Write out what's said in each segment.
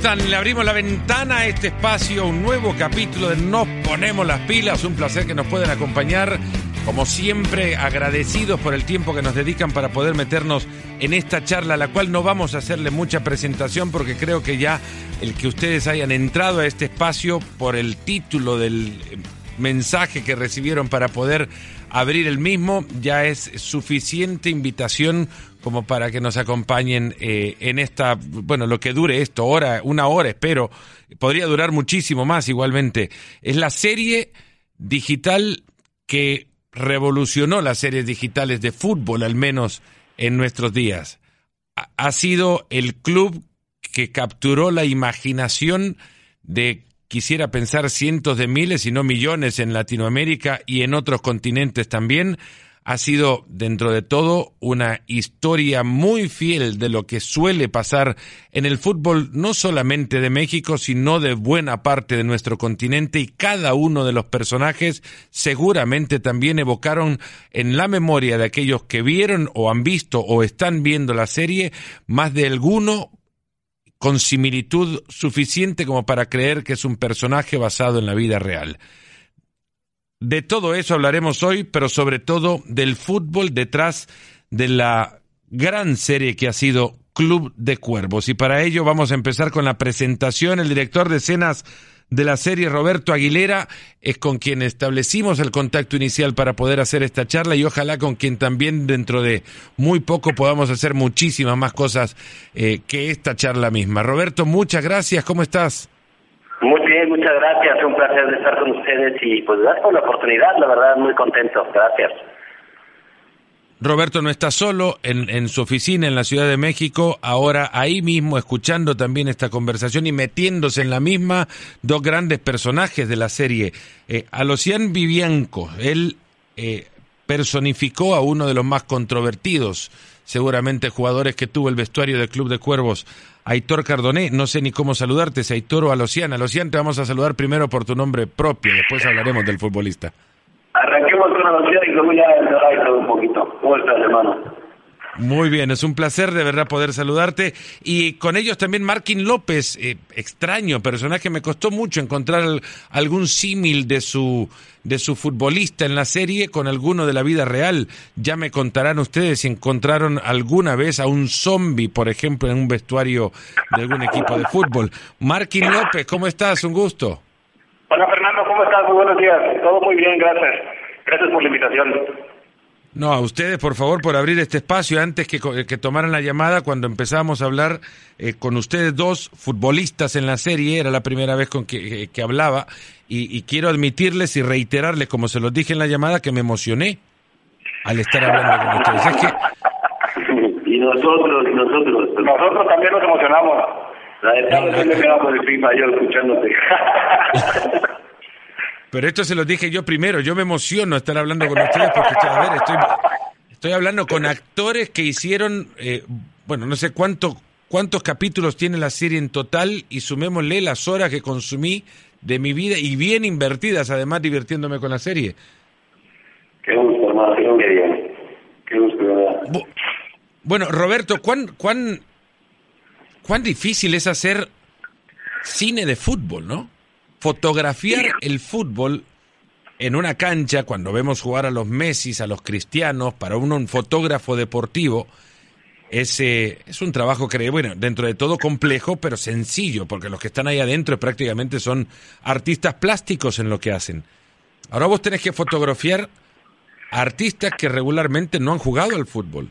Le abrimos la ventana a este espacio, un nuevo capítulo de Nos Ponemos las Pilas. Un placer que nos puedan acompañar. Como siempre, agradecidos por el tiempo que nos dedican para poder meternos en esta charla, a la cual no vamos a hacerle mucha presentación porque creo que ya el que ustedes hayan entrado a este espacio por el título del mensaje que recibieron para poder abrir el mismo ya es suficiente invitación como para que nos acompañen eh, en esta, bueno, lo que dure esto, hora, una hora espero, podría durar muchísimo más igualmente. Es la serie digital que revolucionó las series digitales de fútbol, al menos en nuestros días. Ha sido el club que capturó la imaginación de quisiera pensar cientos de miles, y no millones en Latinoamérica y en otros continentes también, ha sido, dentro de todo, una historia muy fiel de lo que suele pasar en el fútbol, no solamente de México, sino de buena parte de nuestro continente, y cada uno de los personajes seguramente también evocaron en la memoria de aquellos que vieron o han visto o están viendo la serie, más de alguno con similitud suficiente como para creer que es un personaje basado en la vida real. De todo eso hablaremos hoy, pero sobre todo del fútbol detrás de la gran serie que ha sido Club de Cuervos. Y para ello vamos a empezar con la presentación. El director de escenas de la serie, Roberto Aguilera, es con quien establecimos el contacto inicial para poder hacer esta charla y ojalá con quien también dentro de muy poco podamos hacer muchísimas más cosas eh, que esta charla misma. Roberto, muchas gracias, ¿cómo estás? Muy bien, muchas gracias, un placer de estar con ustedes y pues gracias por la oportunidad, la verdad muy contento, gracias. Roberto no está solo en, en, su oficina en la Ciudad de México, ahora ahí mismo escuchando también esta conversación y metiéndose en la misma dos grandes personajes de la serie. Eh, Alocian Vivianco, él eh, personificó a uno de los más controvertidos, seguramente jugadores que tuvo el vestuario del Club de Cuervos, Aitor Cardoné. No sé ni cómo saludarte, si Aitor o Alocian. Alocian, te vamos a saludar primero por tu nombre propio, después hablaremos del futbolista. Arranquemos con la y luego un poquito. ¿Cómo hermano? Muy bien, es un placer de verdad poder saludarte. Y con ellos también Marquín López, eh, extraño personaje, me costó mucho encontrar algún símil de su, de su futbolista en la serie con alguno de la vida real. Ya me contarán ustedes si encontraron alguna vez a un zombie, por ejemplo, en un vestuario de algún equipo de fútbol. Marquín López, ¿cómo estás? Un gusto. Hola Fernando, ¿cómo estás? Muy buenos días. Todo muy bien, gracias. Gracias por la invitación. No, a ustedes, por favor, por abrir este espacio antes que, que tomaran la llamada cuando empezábamos a hablar eh, con ustedes dos futbolistas en la serie, era la primera vez con que, eh, que hablaba, y, y, quiero admitirles y reiterarles, como se los dije en la llamada, que me emocioné al estar hablando con ustedes. Es que... y nosotros, y nosotros. Nosotros también nos emocionamos. La de no, me quedaba por el FIFA yo escuchándote. Pero esto se lo dije yo primero. Yo me emociono estar hablando con ustedes porque a ver, estoy, estoy hablando con actores que hicieron, eh, bueno, no sé cuánto, cuántos capítulos tiene la serie en total y sumémosle las horas que consumí de mi vida y bien invertidas, además divirtiéndome con la serie. Qué gusto, hermano, qué gusto, ¿verdad? Bueno, Roberto, ¿cuán, cuán, cuán difícil es hacer cine de fútbol, ¿no? Fotografiar el fútbol en una cancha, cuando vemos jugar a los Messi, a los cristianos, para uno un fotógrafo deportivo, es, es un trabajo que, bueno, dentro de todo complejo, pero sencillo, porque los que están ahí adentro prácticamente son artistas plásticos en lo que hacen. Ahora vos tenés que fotografiar artistas que regularmente no han jugado al fútbol.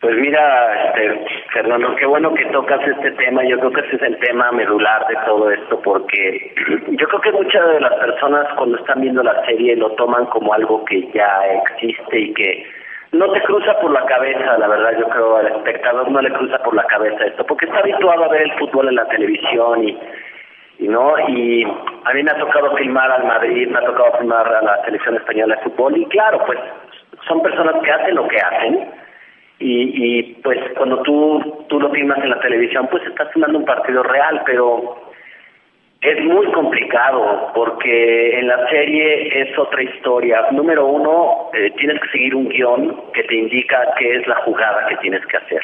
Pues mira, este, Fernando, qué bueno que tocas este tema. Yo creo que ese es el tema medular de todo esto, porque yo creo que muchas de las personas cuando están viendo la serie lo toman como algo que ya existe y que no te cruza por la cabeza, la verdad, yo creo al espectador no le cruza por la cabeza esto, porque está habituado a ver el fútbol en la televisión y, y no, y a mí me ha tocado filmar al Madrid, me ha tocado filmar a la selección española de fútbol y claro, pues son personas que hacen lo que hacen y, y pues cuando tú, tú lo filmas en la televisión, pues estás filmando un partido real, pero es muy complicado porque en la serie es otra historia. Número uno, eh, tienes que seguir un guion que te indica qué es la jugada que tienes que hacer.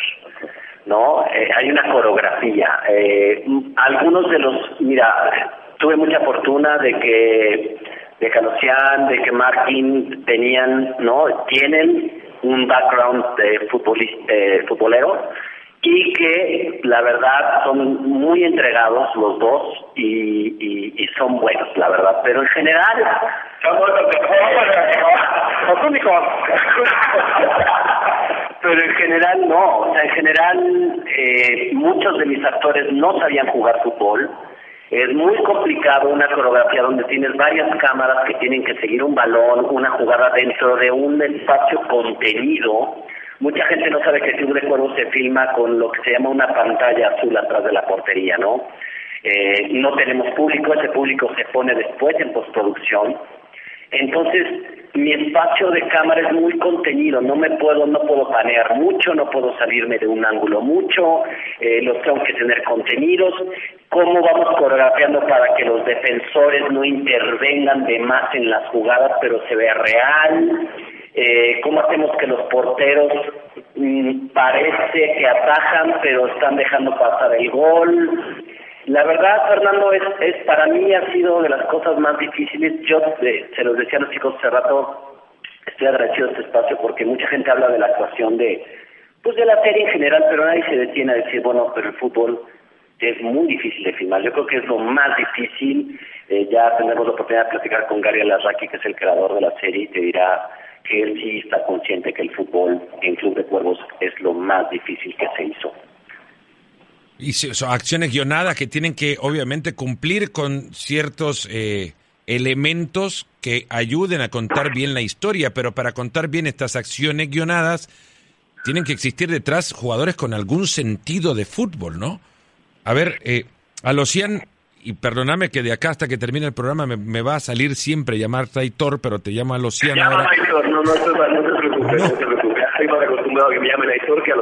¿no? Eh, hay una coreografía. Eh, algunos de los, mira, tuve mucha fortuna de que de Calocian, de que Martin tenían, ¿no? Tienen un background de eh, futbolero y que la verdad son muy entregados los dos y, y, y son buenos, la verdad. Pero en general... Pero en general no, o sea, en general eh, muchos de mis actores no sabían jugar fútbol. Es muy complicado una coreografía donde tienes varias cámaras que tienen que seguir un balón, una jugada dentro de un espacio contenido Mucha gente no sabe que Club de Cuervos se filma con lo que se llama una pantalla azul atrás de la portería, ¿no? Eh, no tenemos público, ese público se pone después en postproducción. Entonces, mi espacio de cámara es muy contenido, no me puedo, no puedo panear mucho, no puedo salirme de un ángulo mucho, eh, los tengo que tener contenidos, cómo vamos coreografiando para que los defensores no intervengan de más en las jugadas, pero se vea real, eh, cómo hacemos que los porteros mm, parece que atajan pero están dejando pasar el gol. La verdad, Fernando, es, para mí ha sido de las cosas más difíciles. Yo se los decía a los chicos hace rato, estoy agradecido de este espacio porque mucha gente habla de la actuación de pues de la serie en general, pero nadie se detiene a decir, bueno, pero el fútbol es muy difícil de filmar. Yo creo que es lo más difícil. Eh, ya tendremos la oportunidad de platicar con Gary Alarraqui, que es el creador de la serie, y te dirá que él sí está consciente que el fútbol en Club de Cuervos es lo más difícil que se hizo. Y son acciones guionadas que tienen que obviamente cumplir con ciertos eh, elementos que ayuden a contar bien la historia, pero para contar bien estas acciones guionadas tienen que existir detrás jugadores con algún sentido de fútbol, ¿no? A ver, eh, a Locian y perdóname que de acá hasta que termine el programa me, va a salir siempre llamar Aitor, pero te llamo a Luciana. Llama Aitor, no, no, no, te preocupes, no. te preocupes. Estoy más acostumbrado a que me llamen Aitor que a.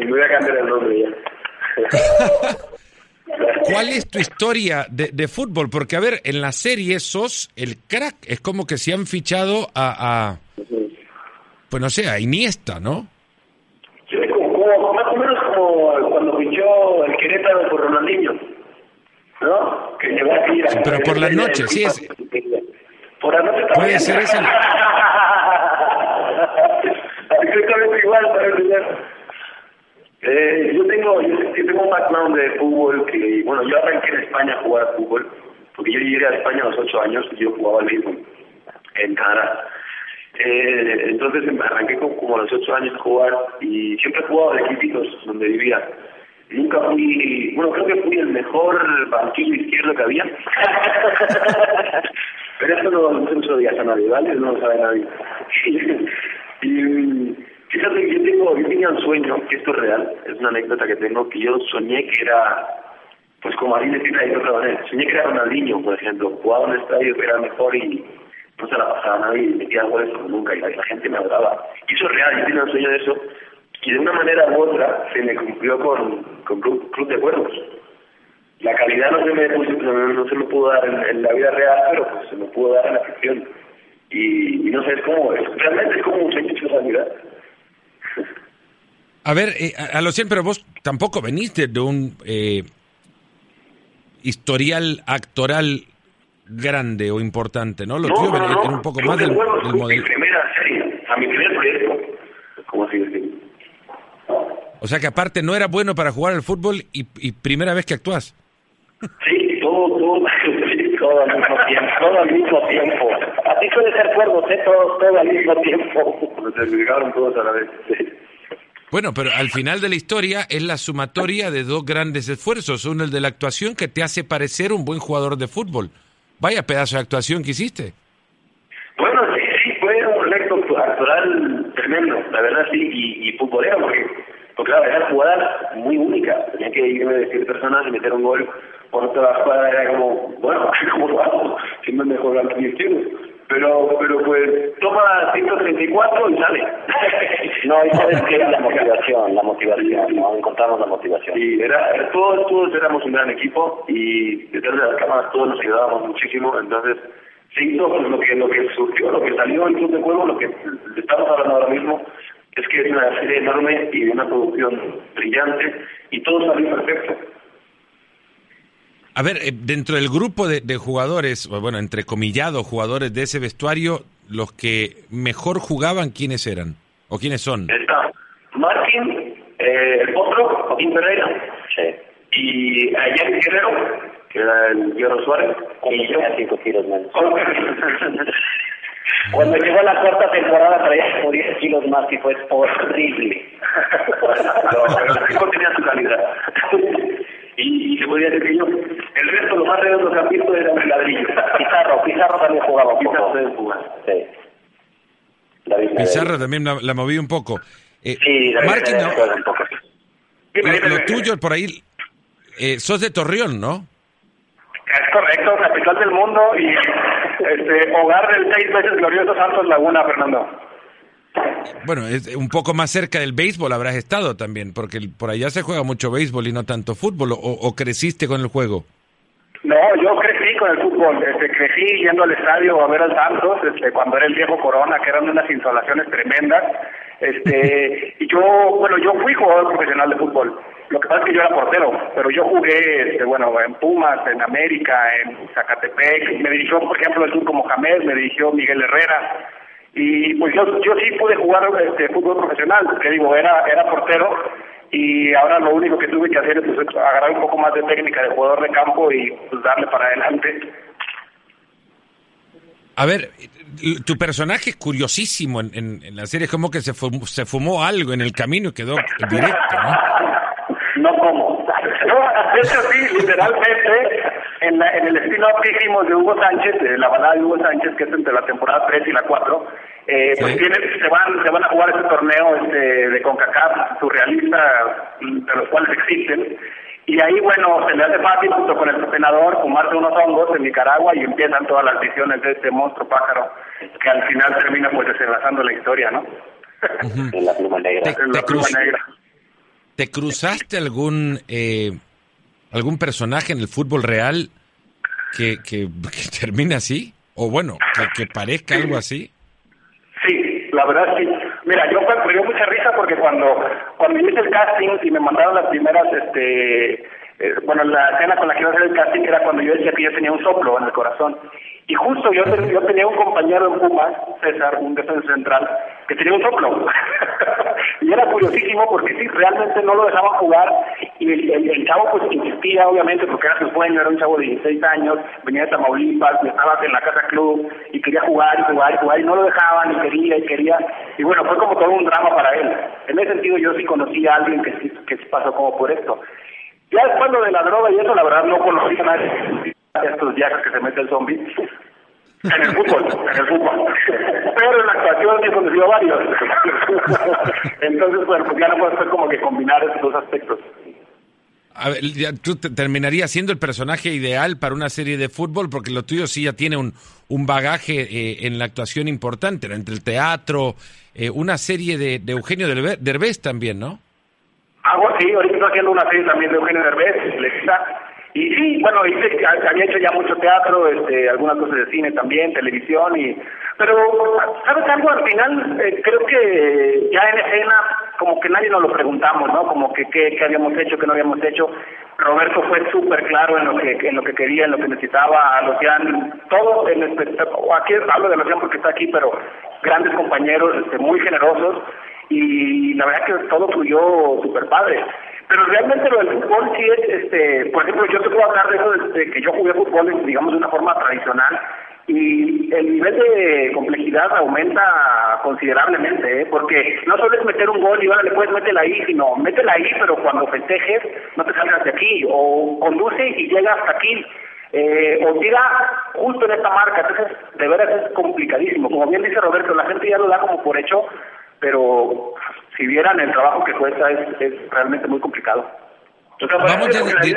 Me voy a cambiar el nombre ya. ¿Cuál es tu historia de, de, fútbol? Porque, a ver, en la serie sos el crack. Es como que se han fichado a, a pues no sé, a Iniesta, ¿no? Sí, como, como, más o menos como cuando fichó el Querétaro por Ronaldinho. ¿no? Que va a pero por la noche, sí es. Por la noche Puede ser eso. Exactamente igual, para eh, yo tengo yo, tengo un background de fútbol que, bueno, yo arranqué en España a jugar fútbol, porque yo llegué a España a los ocho años y yo jugaba al mismo en Canadá. Eh, entonces arranqué como, a los ocho años a jugar y siempre he jugado de equipitos donde vivía nunca fui, bueno, creo que fui el mejor banquillo izquierdo que había. Pero eso no, no se lo digas a nadie, ¿vale? No lo sabe nadie. y fíjate, yo tengo, yo tenía un sueño, que esto es real, es una anécdota que tengo, que yo soñé que era, pues como alguien decía ahí otra manera, soñé que era Ronaldinho, por ejemplo, jugaba en un estadio que era mejor y no se la pasaba a nadie y metía goles como nunca y la, la gente me adoraba. Y eso es real, yo tenía un sueño de eso y de una manera u otra se me cumplió con, con Club, de Cuervos. La calidad no se me, no, se me pudo dar en, la vida real, pero pues se me pudo dar en la ficción. Y, no sé, es como, es, realmente es como un sueño de realidad. A ver, eh, a, lo siempre, vos tampoco veniste de un eh, historial actoral grande o importante, ¿no? Lo no, tuyo no, no, un poco más del, del modelo. Mi primera serie, a mi primer proyecto, como así decirlo. O sea que aparte no era bueno para jugar al fútbol y, y primera vez que actúas. Sí, todo, todo, todo al mismo tiempo, todo al mismo tiempo. Así suele ser cuervos, ¿eh? Todo, todo al mismo tiempo. Se dedicaron todos a la vez. Bueno, pero al final de la historia es la sumatoria de dos grandes esfuerzos. Uno el de la actuación que te hace parecer un buen jugador de fútbol. Vaya pedazo de actuación que hiciste. Bueno, sí, sí, fue un lecto actoral tremendo, la verdad sí, y, y futbolero, porque porque claro, era jugada muy única. Tenía que irme de decir personas y meter un gol por otra jugada era como, bueno, ¿cómo lo hago? Siempre mejor al izquierdo. Pero, pero pues toma 134 y sale. no, y sabes que la motivación, la motivación, ¿no? Encontramos la motivación. Sí, era, todos, todos éramos un gran equipo y detrás de las cámaras todos nos ayudábamos muchísimo, entonces sí, todo pues, lo que, lo que surgió, lo que salió el club de juego, lo que estamos hablando ahora mismo, Es que es una serie enorme y de una producción brillante y todo salió perfecto. A ver, eh, dentro del grupo de, de jugadores, o bueno, entrecomillados jugadores de ese vestuario, los que mejor jugaban, ¿quiénes eran? ¿O quiénes son? Está Martín, eh, el otro, Joaquín Pereira, y ayer Guerrero, que era el Guerrero Suárez, Y yo. cinco kilos menos. Cuando llegó la cuarta temporada traía como 10 kilos más y fue horrible. No, pero el tenía su calidad. Y, y se podía decir que yo, el resto, lo más redondo que han visto era un ladrillo. Pizarro, Pizarro también jugaba un Pizarro poco. debe jugar. Sí. David. Pizarro también la, la moví un poco. Eh, Sí, David Martín, no, un poco. Dime, lo, dime, lo dime. tuyo por ahí, eh, sos de Torreón, ¿no? Es correcto, capital del mundo y este, hogar del seis veces glorioso Santos Laguna, Fernando. Bueno, es un poco más cerca del béisbol habrás estado también, porque por allá se juega mucho béisbol y no tanto fútbol, o, o creciste con el juego. No, yo crecí con el fútbol, este, crecí yendo al estadio a ver al Santos, este, cuando era el viejo Corona, que eran unas instalaciones tremendas, este, y yo, bueno, yo fui jugador profesional de fútbol, lo que pasa es que yo era portero, pero yo jugué, este, bueno, en Pumas, en América, en Zacatepec, me dirigió, por ejemplo, el Turco Mohamed, me dirigió Miguel Herrera, y pues yo, yo sí pude jugar este, fútbol profesional, que digo, era, era portero, y ahora lo único que tuve que hacer es pues, agarrar un poco más de técnica de jugador de campo y pues darle para adelante. A ver, tu personaje es curiosísimo en, en- en la serie, es como que se fumó, se fumó algo en el camino y quedó directo, ¿no? No como. No, de hecho sí, literalmente, en, la- en el estilo que hicimos de Hugo Sánchez, de la balada de Hugo Sánchez, que es entre la temporada 3 y la 4, eh, pues tienen- se van se van a jugar este torneo este, de CONCACAF surrealista, de los cuales existen. Y ahí, bueno, se le hace fácil junto con el entrenador fumarse unos hongos en Nicaragua y empiezan todas las visiones de este monstruo pájaro que al final termina pues desenlazando la historia, ¿no? En la pluma negra. Te- En la pluma cruz- negra. ¿Te cruzaste algún eh, algún personaje en el fútbol real que, que, que termine así? O bueno, que, parezca algo así. Sí, la verdad sí. Mira, yo me dio mucha risa porque cuando cuando hice el casting y me mandaron las primeras, este, eh, bueno, la escena con la que iba a hacer el casting era cuando yo decía que yo tenía un soplo en el corazón. Y justo yo, yo tenía un compañero en Pumas, César, un defensa central, que tenía un soplo. y era curiosísimo porque sí, realmente no lo dejaban jugar y el, chavo pues insistía obviamente porque era su sueño, era un chavo de 16 años, venía de Tamaulipas, estaba en la casa club y quería jugar y jugar y jugar y no lo dejaban y quería y quería y bueno, fue como todo un drama para él. En ese sentido yo sí conocí a alguien que que pasó como por esto. Ya lo de la droga y eso, la verdad no conocí a nadie estos viajes que se mete el zombie. En el fútbol, en el fútbol. Pero en la actuación he conocido varios. Entonces, pues ya no puedo hacer como que combinar esos dos aspectos. A ver, ya tú te- terminarías siendo el personaje ideal para una serie de fútbol porque lo tuyo sí ya tiene un, un bagaje eh, en la actuación importante, entre el teatro, eh, una serie de, de Eugenio Derbe- Derbez también, ¿no? Hago sí, ahorita estoy haciendo una serie también de Eugenio Derbez, Lexa. Y sí, bueno, hice, había hecho ya mucho teatro, este, algunas cosas de cine también, televisión, y pero, ¿sabes algo? Al final, eh, creo que ya en escena, como que nadie nos lo preguntamos, ¿no? Como que qué, habíamos hecho, qué no habíamos hecho. Roberto fue súper claro en lo que en lo que quería, en lo que necesitaba, a Lucián, todo en espectáculo, aquí hablo de Lucián porque está aquí, pero grandes compañeros, este, muy generosos, y la verdad que todo fluyó súper padre. Pero realmente lo del fútbol sí es, este, por ejemplo, yo te puedo hablar de eso, de que yo jugué fútbol, digamos, de una forma tradicional, y el nivel de complejidad aumenta considerablemente, ¿eh? porque no solo es meter un gol y ahora le meterla ahí, sino métela ahí, pero cuando festejes no te salgas de aquí, o conduce y llega hasta aquí, eh, o tira justo en esta marca, entonces de veras es complicadísimo. Como bien dice Roberto, la gente ya lo da como por hecho, pero si vieran el trabajo que cuesta es, es realmente muy complicado. Vamos a decir-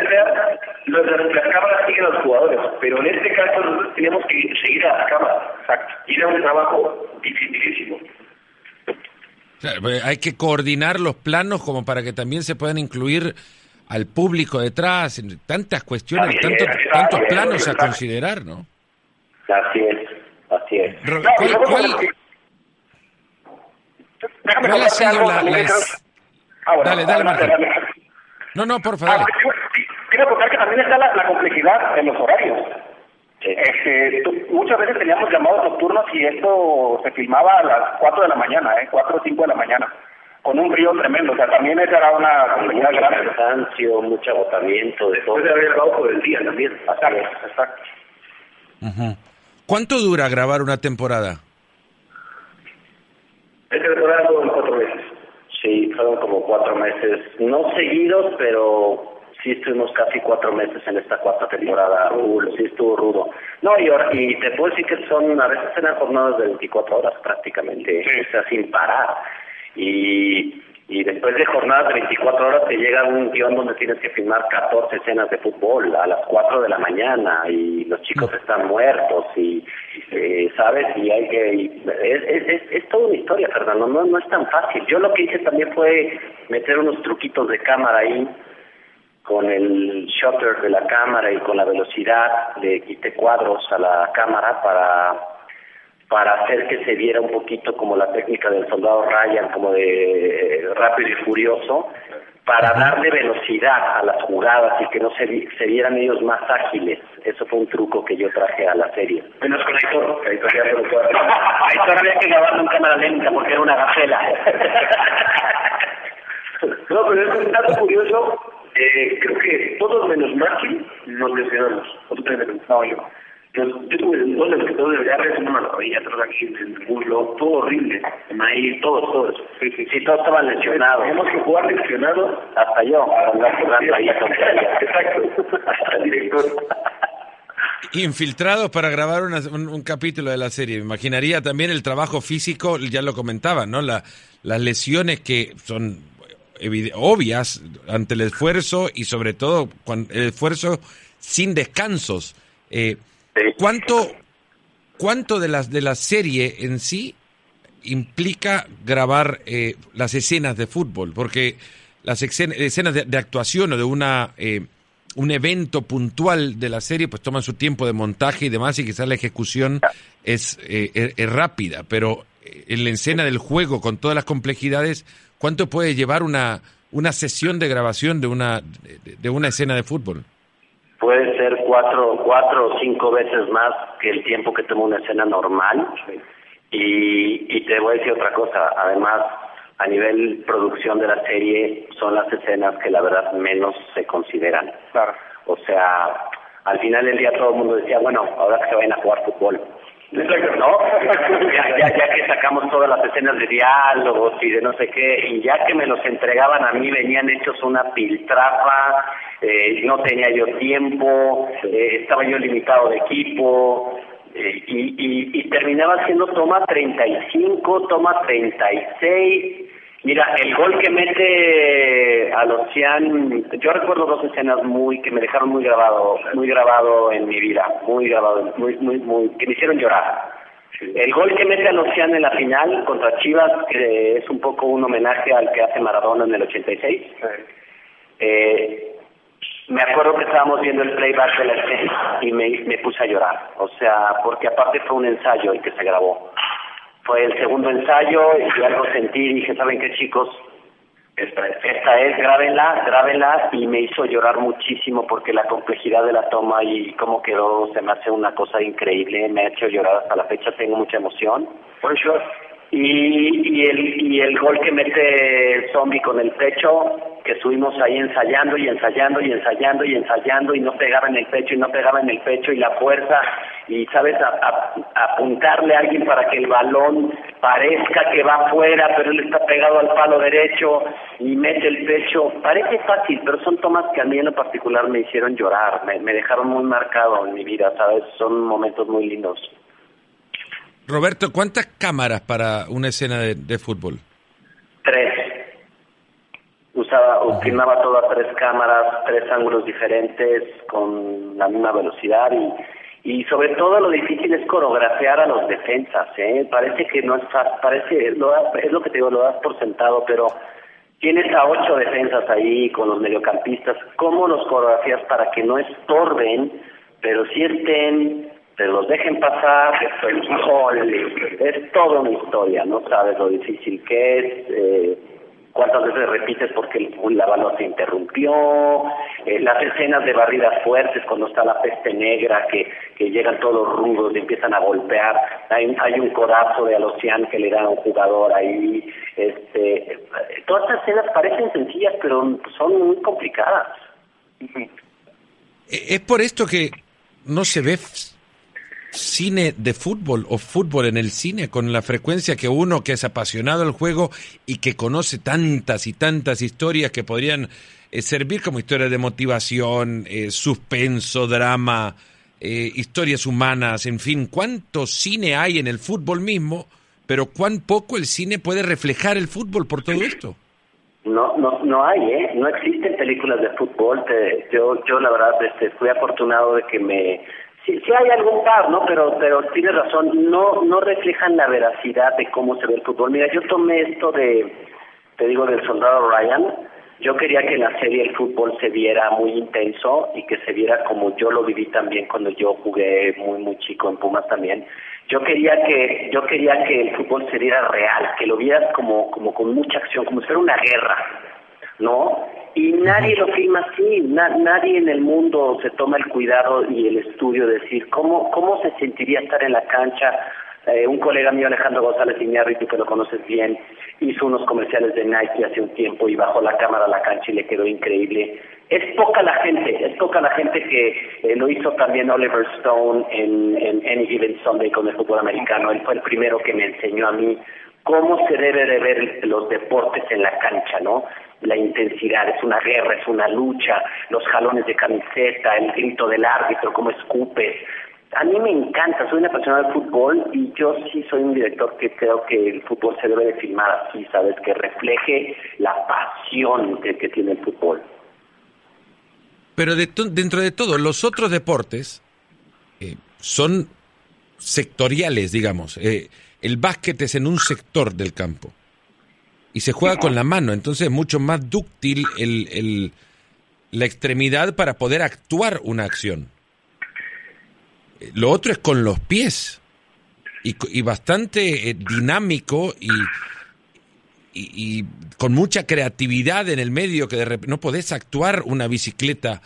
Los de las cámaras siguen a los jugadores, pero en este caso nosotros teníamos que seguir a la cámara. Exacto. Y era un trabajo dificilísimo. Claro, eh, hay que coordinar los planos como para que también se puedan incluir al público detrás, tantas cuestiones, Así es, tantos, planos a considerar, ¿no? Así es, así es. No, ¿cuál- déjame ¿Cuál ha contarte sido algo la- creo- Ah, bueno, Dale, dale, adelante. No, no, por favor. Ah, dale. quiero contar que también está la, la complejidad en los horarios. Este, tú- muchas veces teníamos llamados nocturnos y esto se filmaba a las 4 de la mañana, ¿eh? 4 o 5 de la mañana, con un río tremendo. O sea, también esa era una complejidad mucho grande. cansancio, mucho agotamiento, de todo. Puede haber grabado por el día también. Exacto, exacto. Ujú. ¿Cuánto dura grabar una temporada? Esta temporada fueron cuatro meses. Sí, fueron como cuatro meses, no seguidos, pero sí estuvimos casi cuatro meses en esta cuarta temporada. Sí estuvo rudo. No, y, ahora- y te puedo decir que son, a veces eran jornadas de 24 horas prácticamente, Sí. o sea, sin parar. Y, y después de jornadas de 24 horas te llega un guion donde tienes que filmar 14 escenas de fútbol a las 4 de la mañana y los chicos están muertos y, eh, ¿sabes? Y hay que... y es, es, es toda una historia, Fernando, no, no es tan fácil. Yo lo que hice también fue meter unos truquitos de cámara ahí con el shutter de la cámara y con la velocidad le quité cuadros a la cámara para para hacer que se viera un poquito como la técnica del soldado Ryan, como de eh, rápido y furioso, para darle velocidad a las jugadas y que no se, vi- se vieran ellos más ágiles. Eso fue un truco que yo traje a la serie. Menos con Aitor, que Aitor ya se lo puede hacer. Ahí todavía había que grabarlo en cámara lenta porque era una gacela. No, pero es un dato curioso. Eh, creo que todos menos Marky nos lesionamos. También no, yo. Yo, yo tuve dos de los que todos de llaves, uno en la rodilla, otro aquí en el muslo, todo horrible. Ahí, todos, todos. Sí, sí, Sí, todos estaban lesionados. Tenemos que jugar lesionados. Hasta yo, para andar ahí. Exacto. Hasta el director. Infiltrados para grabar una- un, un capítulo de la serie. Me imaginaría también el trabajo físico, ya lo comentaban, ¿no? La- las lesiones que son obvias ante el esfuerzo y sobre todo cuan- el esfuerzo sin descansos. Eh. ¿Cuánto, cuánto de, las, de la serie en sí implica grabar eh, las escenas de fútbol? Porque las escen- escenas de, de actuación o de una eh, un evento puntual de la serie, pues toman su tiempo de montaje y demás, y quizás la ejecución es, eh, es- es rápida, pero eh, en la escena del juego, con todas las complejidades, ¿cuánto puede llevar una, una sesión de grabación de una, de, de una escena de fútbol? Puede ser cuatro, cuatro o cinco veces más que el tiempo que toma una escena normal. Y, y te voy a decir otra cosa, además, a nivel producción de la serie, son las escenas que la verdad menos se consideran. Claro. O sea, al final del día todo el mundo decía, bueno, ahora que se vayan a jugar fútbol. Exacto. ¿No? Ya, ya, ya que sacamos todas las escenas de diálogos y de no sé qué, y ya que me los entregaban a mí, venían hechos una piltrafa, eh, no tenía yo tiempo, eh, estaba yo limitado de equipo, eh, y, y, y terminaba haciendo toma 35, toma 36. Mira, el gol que mete a los Cian, yo recuerdo dos escenas muy que me dejaron muy grabado, muy grabado en mi vida, muy grabado, muy, muy, muy, que me hicieron llorar. El gol que mete a los Cian en la final contra Chivas, que es un poco un homenaje al que hace Maradona en el 86. Eh, me acuerdo que estábamos viendo el playback de la escena y me, me puse a llorar. O sea, porque aparte fue un ensayo el que se grabó. Fue el segundo ensayo y algo sentí y dije, ¿saben qué chicos? Esta es, esta es, grábenla, grábenla y me hizo llorar muchísimo porque la complejidad de la toma y cómo quedó se me hace una cosa increíble, me ha hecho llorar hasta la fecha, tengo mucha emoción. One shot. Y, y, el, y el gol que mete Zombie con el pecho, que estuvimos ahí ensayando y ensayando y ensayando y ensayando y no pegaba en el pecho y no pegaba en el pecho y la fuerza y sabes a, apuntarle a alguien para que el balón parezca que va afuera pero él está pegado al palo derecho y mete el pecho. Parece fácil pero son tomas que a mí en lo particular me hicieron llorar me, me dejaron muy marcado en mi vida sabes son momentos muy lindos Roberto, ¿cuántas cámaras para una escena de, de fútbol? Tres. Usaba, filmaba todo a tres cámaras, tres ángulos diferentes, con la misma velocidad y, y sobre todo lo difícil es coreografiar a los defensas, ¿eh? Parece que no es fácil, parece, lo, das- es lo que te digo, lo das por sentado, pero tienes a ocho defensas ahí con los mediocampistas, ¿cómo los coreografías para que no estorben, pero sí estén te los dejen pasar, es toda una historia, no sabes lo difícil que es, eh, cuántas veces repites porque el, la balón se interrumpió, eh, las escenas de barridas fuertes cuando está la peste negra que, que llegan todos rudos y empiezan a golpear, hay, hay un codazo de Alocian que le da a un jugador ahí, este, todas estas escenas parecen sencillas pero son muy complicadas. Es por esto que no se ve cine de fútbol o fútbol en el cine con la frecuencia que uno que es apasionado del juego y que conoce tantas y tantas historias que podrían eh, servir como historias de motivación, eh, suspenso, drama, eh, historias humanas, en fin, cuánto cine hay en el fútbol mismo, pero cuán poco el cine puede reflejar el fútbol por todo esto. No, no, no hay, ¿eh? No existen películas de fútbol. yo, yo la verdad, este, fui afortunado de que me Sí, sí hay algún par, ¿no? Pero, pero tienes razón, no, no reflejan la veracidad de cómo se ve el fútbol. Mira, yo tomé esto de, te digo, del soldado Ryan. Yo quería que en la serie el fútbol se viera muy intenso y que se viera como yo lo viví también cuando yo jugué muy, muy chico en Pumas también. Yo quería que, yo quería que el fútbol se viera real, que lo vieras como, como con mucha acción, como si fuera una guerra, ¿no? Y nadie lo filma así, nadie en el mundo se toma el cuidado y el estudio de decir cómo, cómo se sentiría estar en la cancha. Eh, un colega mío, Alejandro González Iñárritu, que lo conoces bien, hizo unos comerciales de Nike hace un tiempo y bajó la cámara a la cancha y le quedó increíble. Es poca la gente, es poca la gente que eh, lo hizo también Oliver Stone en, en Any Given Sunday con el fútbol americano. Él fue el primero que me enseñó a mí cómo se debe de ver los deportes en la cancha, ¿no? La intensidad, es una guerra, es una lucha, los jalones de camiseta, el grito del árbitro, cómo escupes. A mí me encanta, soy una persona del fútbol y yo sí soy un director que creo que el fútbol se debe de filmar así, ¿sabes? Que refleje la pasión que, tiene el fútbol. Pero dentro de todo, los otros deportes eh, son sectoriales, digamos. Eh, el básquet es en un sector del campo y se juega con la mano, entonces es mucho más dúctil el, la extremidad para poder actuar una acción. Lo otro es con los pies y, bastante eh, dinámico y, y, con mucha creatividad en el medio que de no podés actuar una bicicleta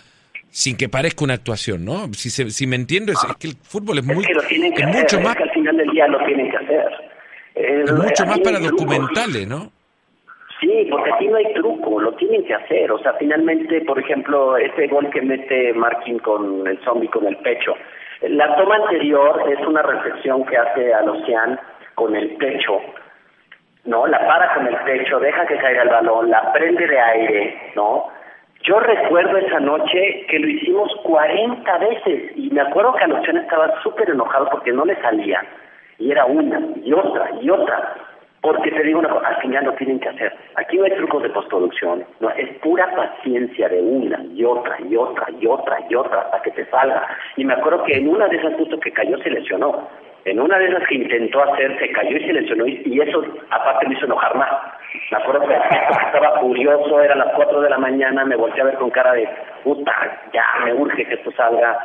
sin que parezca una actuación, ¿no? Si, si me entiendo, es, que el fútbol es, muy, es mucho más... al final del día lo tienen que hacer. es mucho más para documentales, ¿no? Sí, porque aquí no hay truco, lo tienen que hacer. O sea, finalmente, por ejemplo, ese gol que mete Markin con el zombie con el pecho. La toma anterior es una reflexión que hace al Ocean con el pecho, ¿no? La para con el pecho, deja que caiga el balón, la prende de aire, ¿no? Yo recuerdo esa noche que lo hicimos 40 veces y me acuerdo que Alocian estaba súper enojado porque no le salía. Y era una, y otra, y otra. Porque te digo una cosa, al final lo tienen que hacer. Aquí no hay trucos de postproducción, no, es pura paciencia de una y otra y otra y otra y otra hasta que te salga. Y me acuerdo que en una de esas justo que cayó se lesionó. En una de esas que intentó hacer se cayó y se lesionó y, eso aparte me hizo enojar más. Me acuerdo que estaba furioso, eran las 4 de la mañana, me volteé a ver con cara de puta, ya me urge que esto salga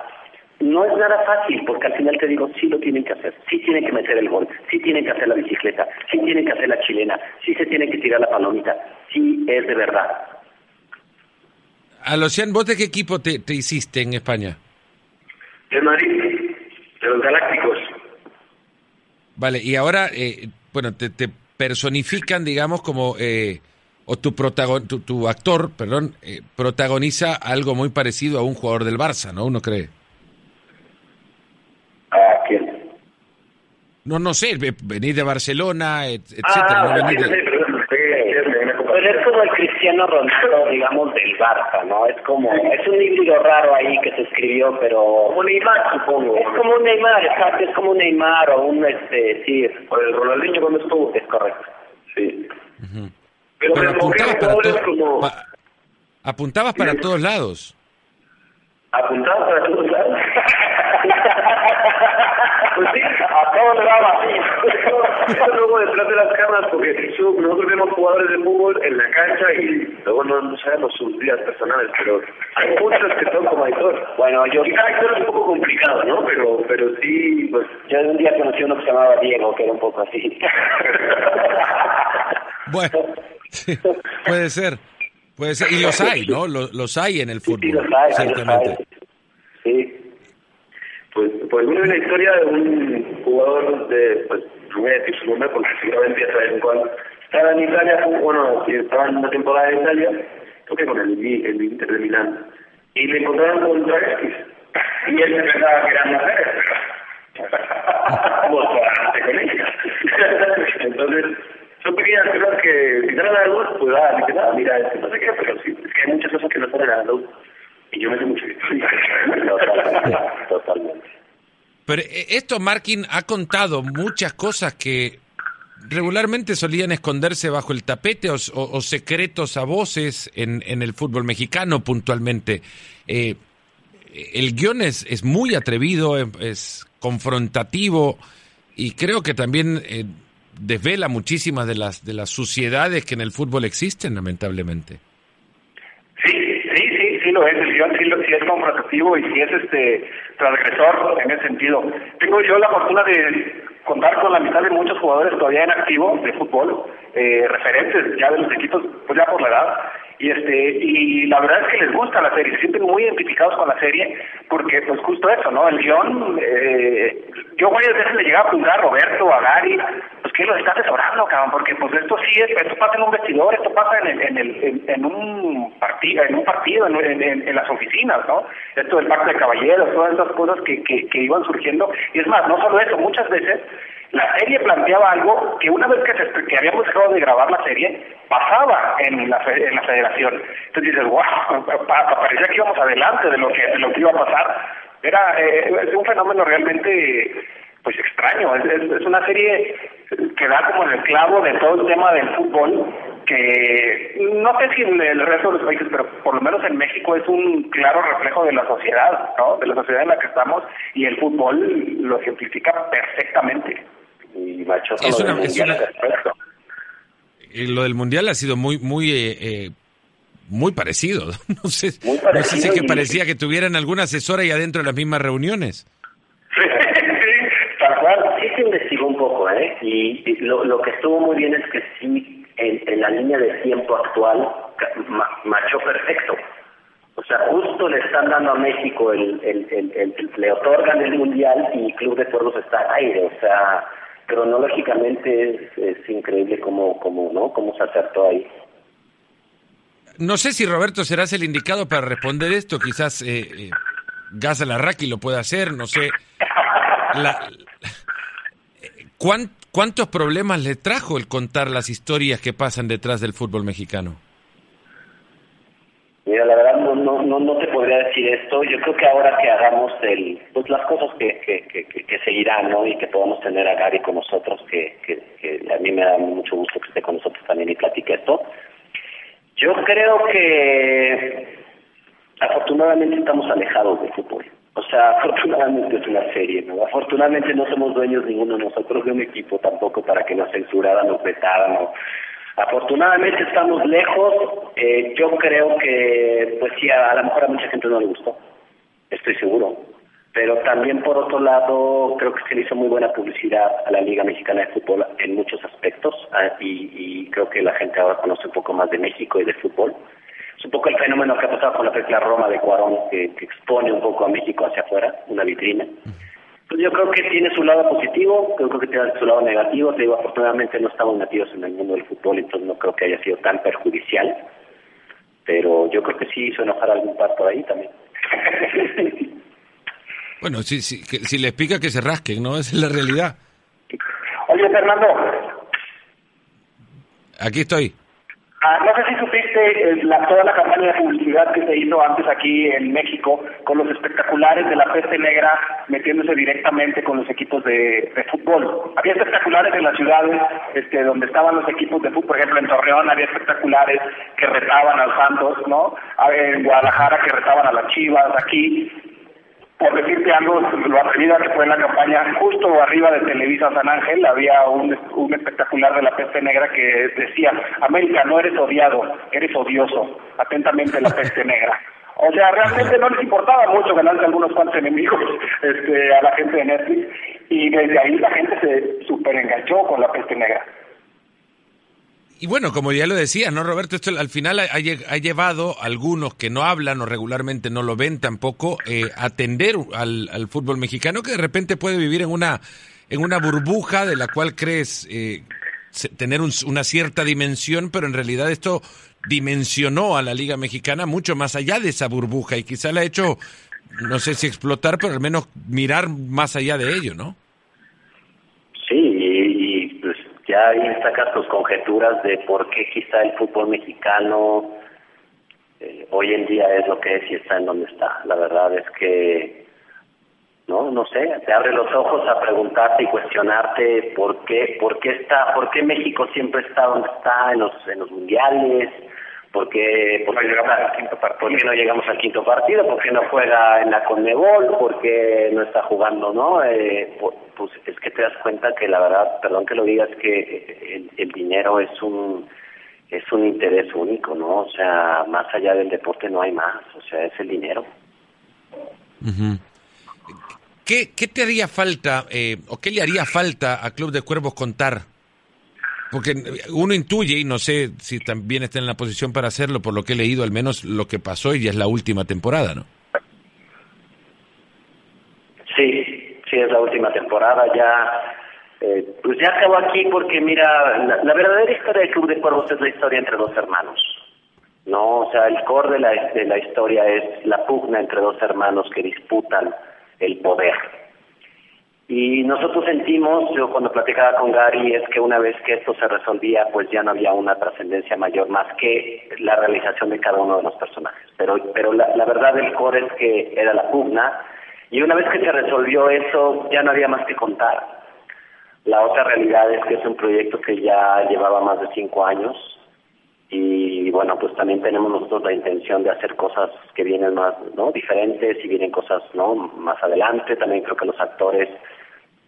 no es nada fácil, porque al final te digo, sí lo tienen que hacer, sí tienen que meter el gol, sí tienen que hacer la bicicleta, sí tienen que hacer la chilena, sí se tienen que tirar la palomita, sí es de verdad. Alocian, ¿vos de qué equipo te, hiciste en España? De Madrid, de los Galácticos. Vale, y ahora, eh, bueno, te, personifican, digamos, como, eh, o tu, protagon, tu, actor, perdón, eh, protagoniza algo muy parecido a un jugador del Barça, ¿no? Uno cree. No, no sé, venís de Barcelona, etcétera. Ah, no Pero es como el Cristiano Ronaldo, digamos, del Barça, ¿no? Es como, es un híbrido raro ahí que se escribió, pero... Como Neymar, supongo. Es como un Neymar, exacto, es como un Neymar o un, este, sí. O el Ronaldinho cuando estuvo. Es correcto. Sí. Pero, apuntabas para, como... apuntabas para todos lados. ¿Apuntabas para todos lados? a todo le daba. Eso luego detrás de las cámaras, porque nosotros vemos jugadores de fútbol en la cancha y luego no, sabemos sus vidas personales, pero hay muchos que son como actor. Bueno, yo... Cada actor es un poco complicado, ¿no? Pero pero sí, pues... Yo un día conocí uno que se llamaba Diego, que era un poco así. bueno, puede ser. Puede ser. Y los hay, ¿no? Los, los hay en el fútbol, sí, los hay, ciertamente. Sí. Pues, pues mira la historia de un jugador de, pues, no voy a decir su nombre porque seguramente ya saben cuál. Estaba en Italia, bueno, estaba en una temporada en Italia, creo que con el, el Inter de Milán, y le encontraron con travestis. Y él pensaba que eran mujeres, pero con. Entonces, son pequeñas cosas que si a la luz, pues ah, dice, nada, mira, es que no sé qué, pero sí, es que hay muchas cosas que no salen a la luz. Y yo me sé mucho Totalmente. Totalmente. Pero eh, esto, Markin, ha contado muchas cosas que regularmente solían esconderse bajo el tapete o, o, secretos a voces en, en, el fútbol mexicano puntualmente. Eh, el guion es, es muy atrevido, es, confrontativo y creo que también eh, desvela muchísimas de las de las suciedades que en el fútbol existen, lamentablemente. Lo es. El guion sí, sí es confrontativo y sí es este transgresor en ese sentido. Tengo yo la fortuna de contar con la mitad de muchos jugadores todavía en activo de fútbol, eh, referentes ya de los equipos, pues ya por la edad, y este y la verdad es que les gusta la serie, se sienten muy identificados con la serie, porque pues justo eso, ¿no? El guion, eh, yo varias veces le llegaba a preguntar a Roberto, a Gary, pues que lo está asesorando, cabrón, porque pues esto sí es, esto pasa en un vestidor, esto pasa en, en, el, en, un partido, en un partido, en, en, las oficinas, ¿no? Esto del pacto de caballeros, todas esas cosas que, que, que iban surgiendo, y es más, no solo eso, muchas veces la serie planteaba algo que una vez que, se, que habíamos dejado de grabar la serie, pasaba en la, en la federación. Entonces dices, wow, parecía que íbamos adelante de lo que, de lo que iba a pasar. Era eh, un fenómeno realmente pues extraño. Es, es, una serie que da como en el clavo de todo el tema del fútbol, que no sé si en el resto de los países, pero por lo menos en México es un claro reflejo de la sociedad, ¿no? De la sociedad en la que estamos y el fútbol lo ejemplifica perfectamente. Y Machoso es una, lo del mundial ha sido muy muy eh, eh, muy parecido no sé no sé si es que parecía que tuvieran alguna asesora ahí adentro de las mismas reuniones sí, tal cual sí se investigó un poco eh y, lo, lo que estuvo muy bien es que sí en, la línea de tiempo actual machó perfecto o sea, justo le están dando a México el, el, el, el, le otorgan el mundial y Club de Cuervos está al aire. O sea, cronológicamente es, increíble cómo, cómo, cómo se acertó ahí. No sé si Roberto serás el indicado para responder esto, quizás eh, eh, Gaza Larraqui lo pueda hacer, no sé. La, ¿Cuántos problemas le trajo el contar las historias que pasan detrás del fútbol mexicano? Mira, la verdad no, no, no, no te podría decir esto. Yo creo que ahora que hagamos el, pues las cosas que, que, que, que seguirán, ¿no? Y que podamos tener a Gary con nosotros, que, que, que a mí me da mucho gusto que esté con nosotros también y platique esto. Yo creo que afortunadamente estamos alejados del fútbol. O sea, afortunadamente es una serie, ¿no? Afortunadamente no somos dueños ninguno de nosotros de un equipo tampoco para que nos censuraran, nos vetaran o Afortunadamente estamos lejos. Eh, yo creo que, pues sí, a, lo mejor a mucha gente no le gustó. Estoy seguro. Pero también, por otro lado, creo que se le hizo muy buena publicidad a la Liga Mexicana de Fútbol en muchos aspectos. Ah, y, creo que la gente ahora conoce un poco más de México y de fútbol. Es un poco el fenómeno que ha pasado con la película Roma de Cuarón, que expone un poco a México hacia afuera, una vitrina. Pues yo creo que tiene su lado positivo, creo que tiene su lado negativo. Te digo, afortunadamente no estamos metidos en el mundo del fútbol, entonces no creo que haya sido tan perjudicial. Pero yo creo que sí hizo enojar a algún par por ahí también. bueno, si, si, si les pica que se rasquen, ¿no? Esa es la realidad. Oye, Fernando. Aquí estoy. Ah, no sé si supiste eh, la, toda la campaña de publicidad que se hizo antes aquí en México con los espectaculares de la peste negra metiéndose directamente con los equipos de, fútbol. Había espectaculares en las ciudades este, donde estaban los equipos de fútbol, por ejemplo en Torreón había espectaculares que retaban al Santos, ¿no? En Guadalajara que retaban a las Chivas, aquí por decirte algo, lo atrevida que fue la campaña, justo arriba de Televisa San Ángel había un, un espectacular de la peste negra que decía, América, no eres odiado, eres odioso, atentamente la peste negra. O sea, realmente no les importaba mucho ganarse algunos cuantos enemigos este, a la gente de Netflix y desde ahí la gente se super enganchó con la peste negra. Y bueno, como ya lo decía, ¿no, Roberto? Esto al final ha, ha llevado a algunos que no hablan o regularmente no lo ven tampoco eh, a atender al, al, fútbol mexicano que de repente puede vivir en una, en una burbuja de la cual crees eh, tener un, una cierta dimensión, pero en realidad esto dimensionó a la Liga Mexicana mucho más allá de esa burbuja y quizá la ha hecho, no sé si explotar, pero al menos mirar más allá de ello, ¿no? Ya ahí sacas tus conjeturas de por qué quizá el fútbol mexicano eh, hoy en día es lo que es y está en donde está. La verdad es que, no, no sé, te abre los ojos a preguntarte y cuestionarte por qué, por qué está, por qué México siempre está donde está en los, en los mundiales, ¿Por qué, por, no llegamos al quinto partido? ¿Por qué no llegamos al quinto partido? ¿Por qué no juega en la Conmebol? ¿Por qué no está jugando, no? Eh, pues es que te das cuenta que la verdad, perdón que lo digas, que el, el dinero es un es un interés único, ¿no? O sea, más allá del deporte no hay más, o sea, es el dinero. ¿Qué, ¿Qué te haría falta, eh, o qué le haría falta a Club de Cuervos contar porque uno intuye, y no sé si también está en la posición para hacerlo, por lo que he leído, al menos lo que pasó y ya es la última temporada, ¿no? Sí, sí, es la última temporada, ya. Eh, pues ya acabó aquí porque, mira, la, verdadera historia del Club de Cuervos es la historia entre dos hermanos. No, o sea, el core de la, de la historia es la pugna entre dos hermanos que disputan el poder y nosotros sentimos, yo cuando platicaba con Gary, es que una vez que esto se resolvía, pues ya no había una trascendencia mayor más que la realización de cada uno de los personajes. Pero, pero la, la verdad del core es que era la pugna, y una vez que se resolvió eso, ya no había más que contar. La otra realidad es que es un proyecto que ya llevaba más de cinco años, y bueno, pues también tenemos nosotros la intención de hacer cosas que vienen más, ¿no? Diferentes y vienen cosas, ¿no? Más adelante. También creo que los actores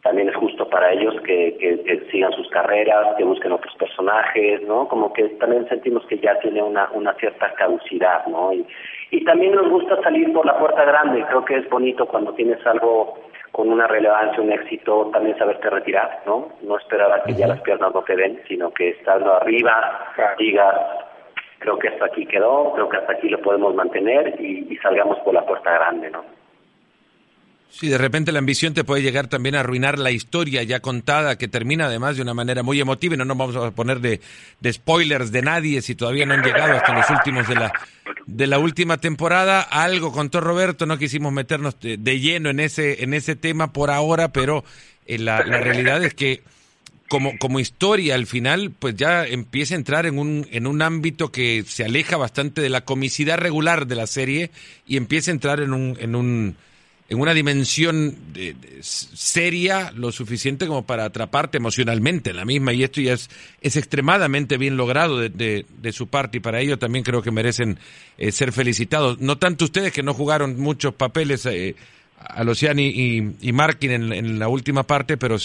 también es justo para ellos que, que, sigan sus carreras, que busquen otros personajes, ¿no? Como que también sentimos que ya tiene una, una cierta caducidad, ¿no? Y, y también nos gusta salir por la puerta grande, creo que es bonito cuando tienes algo con una relevancia, un éxito, también saberte retirar, ¿no? No esperar a que ya las piernas no te den, sino que estando arriba digas, creo que hasta aquí quedó, creo que hasta aquí lo podemos mantener y, salgamos por la puerta grande, ¿no? Sí, de repente la ambición te puede llegar también a arruinar la historia ya contada, que termina además de una manera muy emotiva, y no nos vamos a poner de, de spoilers de nadie si todavía no han llegado hasta los últimos de la, de la última temporada. Algo contó Roberto, no quisimos meternos de, lleno en ese, en ese tema por ahora, pero eh, la realidad es que como, como historia al final, pues ya empieza a entrar en un, en un ámbito que se aleja bastante de la comicidad regular de la serie y empieza a entrar en un, en un en una dimensión seria lo suficiente como para atraparte emocionalmente la misma y esto ya es, es extremadamente bien logrado de, de, su parte y para ello también creo que merecen eh, ser felicitados. No tanto ustedes que no jugaron muchos papeles eh, a Luciani y, y Markin en, en, la última parte, pero,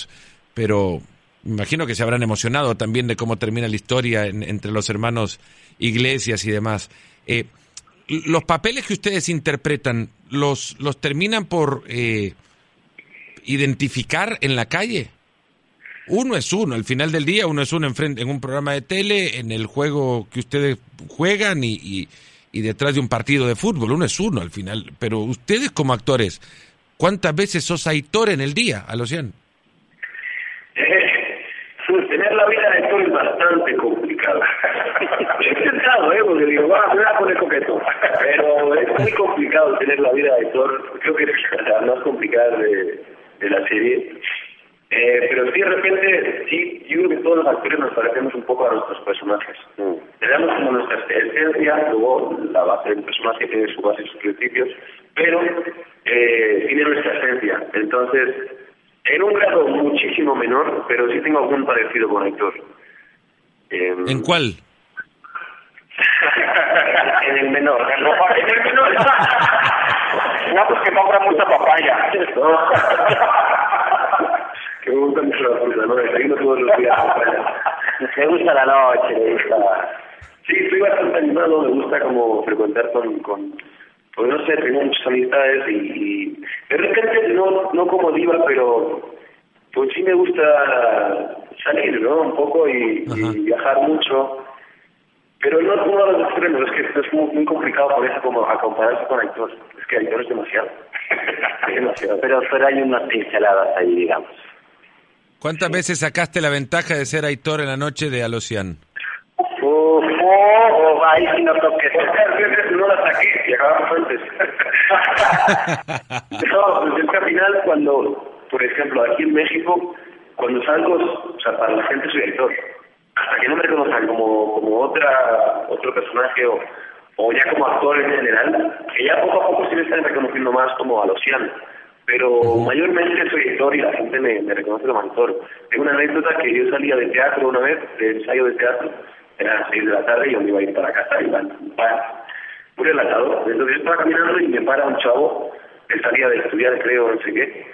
pero me imagino que se habrán emocionado también de cómo termina la historia entre los hermanos Iglesias y demás. Eh, los papeles que ustedes interpretan, ¿los, los terminan por eh, identificar en la calle? Uno es uno, al final del día uno es uno en, en un programa de tele, en el juego que ustedes juegan y, y, detrás de un partido de fútbol, uno es uno al final. Pero ustedes como actores, ¿cuántas veces sos actor en el día, a los sostener la vida de esto es bastante complicado. He intentado, ¿eh? Porque digo, va, me voy a poner coqueto. Pero es muy complicado tener la vida de actor. Creo que es la más complicada de, de la serie. Eh, pero sí, de repente, sí, yo creo que todos los actores nos parecemos un poco a nuestros personajes. Mm. Como nuestra esencia, luego la base del personaje tiene su base y sus principios, pero eh, tiene nuestra esencia. Entonces, en un grado muchísimo menor, pero sí tengo algún parecido con Héctor. Eh, ¿En cuál? en el menor. en el menor. No, pues que compra mucha papaya. que me gusta mucho la fruta, ¿no? Desayuno todos los días papaya. Me gusta la noche, me gusta... Sí, estoy bastante animado, me gusta como frecuentar con, con pues no sé, tengo muchas amistades y, y de repente no, no como diva, pero pues sí me gusta salir, ¿no? Un poco y, y viajar mucho. Pero no todos los extremos, es que es muy, muy complicado por eso como a compararse con Aitor. Es que Aitor es demasiado. es demasiado. Pero, pero hay unas pinceladas ahí, digamos. ¿Cuántas veces sacaste la ventaja de ser Aitor en la noche de Alocian? Uf, oh, oh, ahí sí no. Pocas veces no pues es que al final cuando, por ejemplo, aquí en México, cuando salgo, o sea, para la gente soy Aitor hasta que no me reconozcan como, como otra otro personaje o, o ya como actor en general, que ya poco a poco sí me están reconociendo más como a Luciano. Pero mayormente soy actor y la gente me, me reconoce como actor. Tengo una anécdota que yo salía de teatro una vez, de ensayo de teatro, eran las seis de la tarde y yo me iba a ir para casa y van, para, muy. Entonces yo estaba caminando y me para un chavo, que salía de estudiar, creo, no sé qué,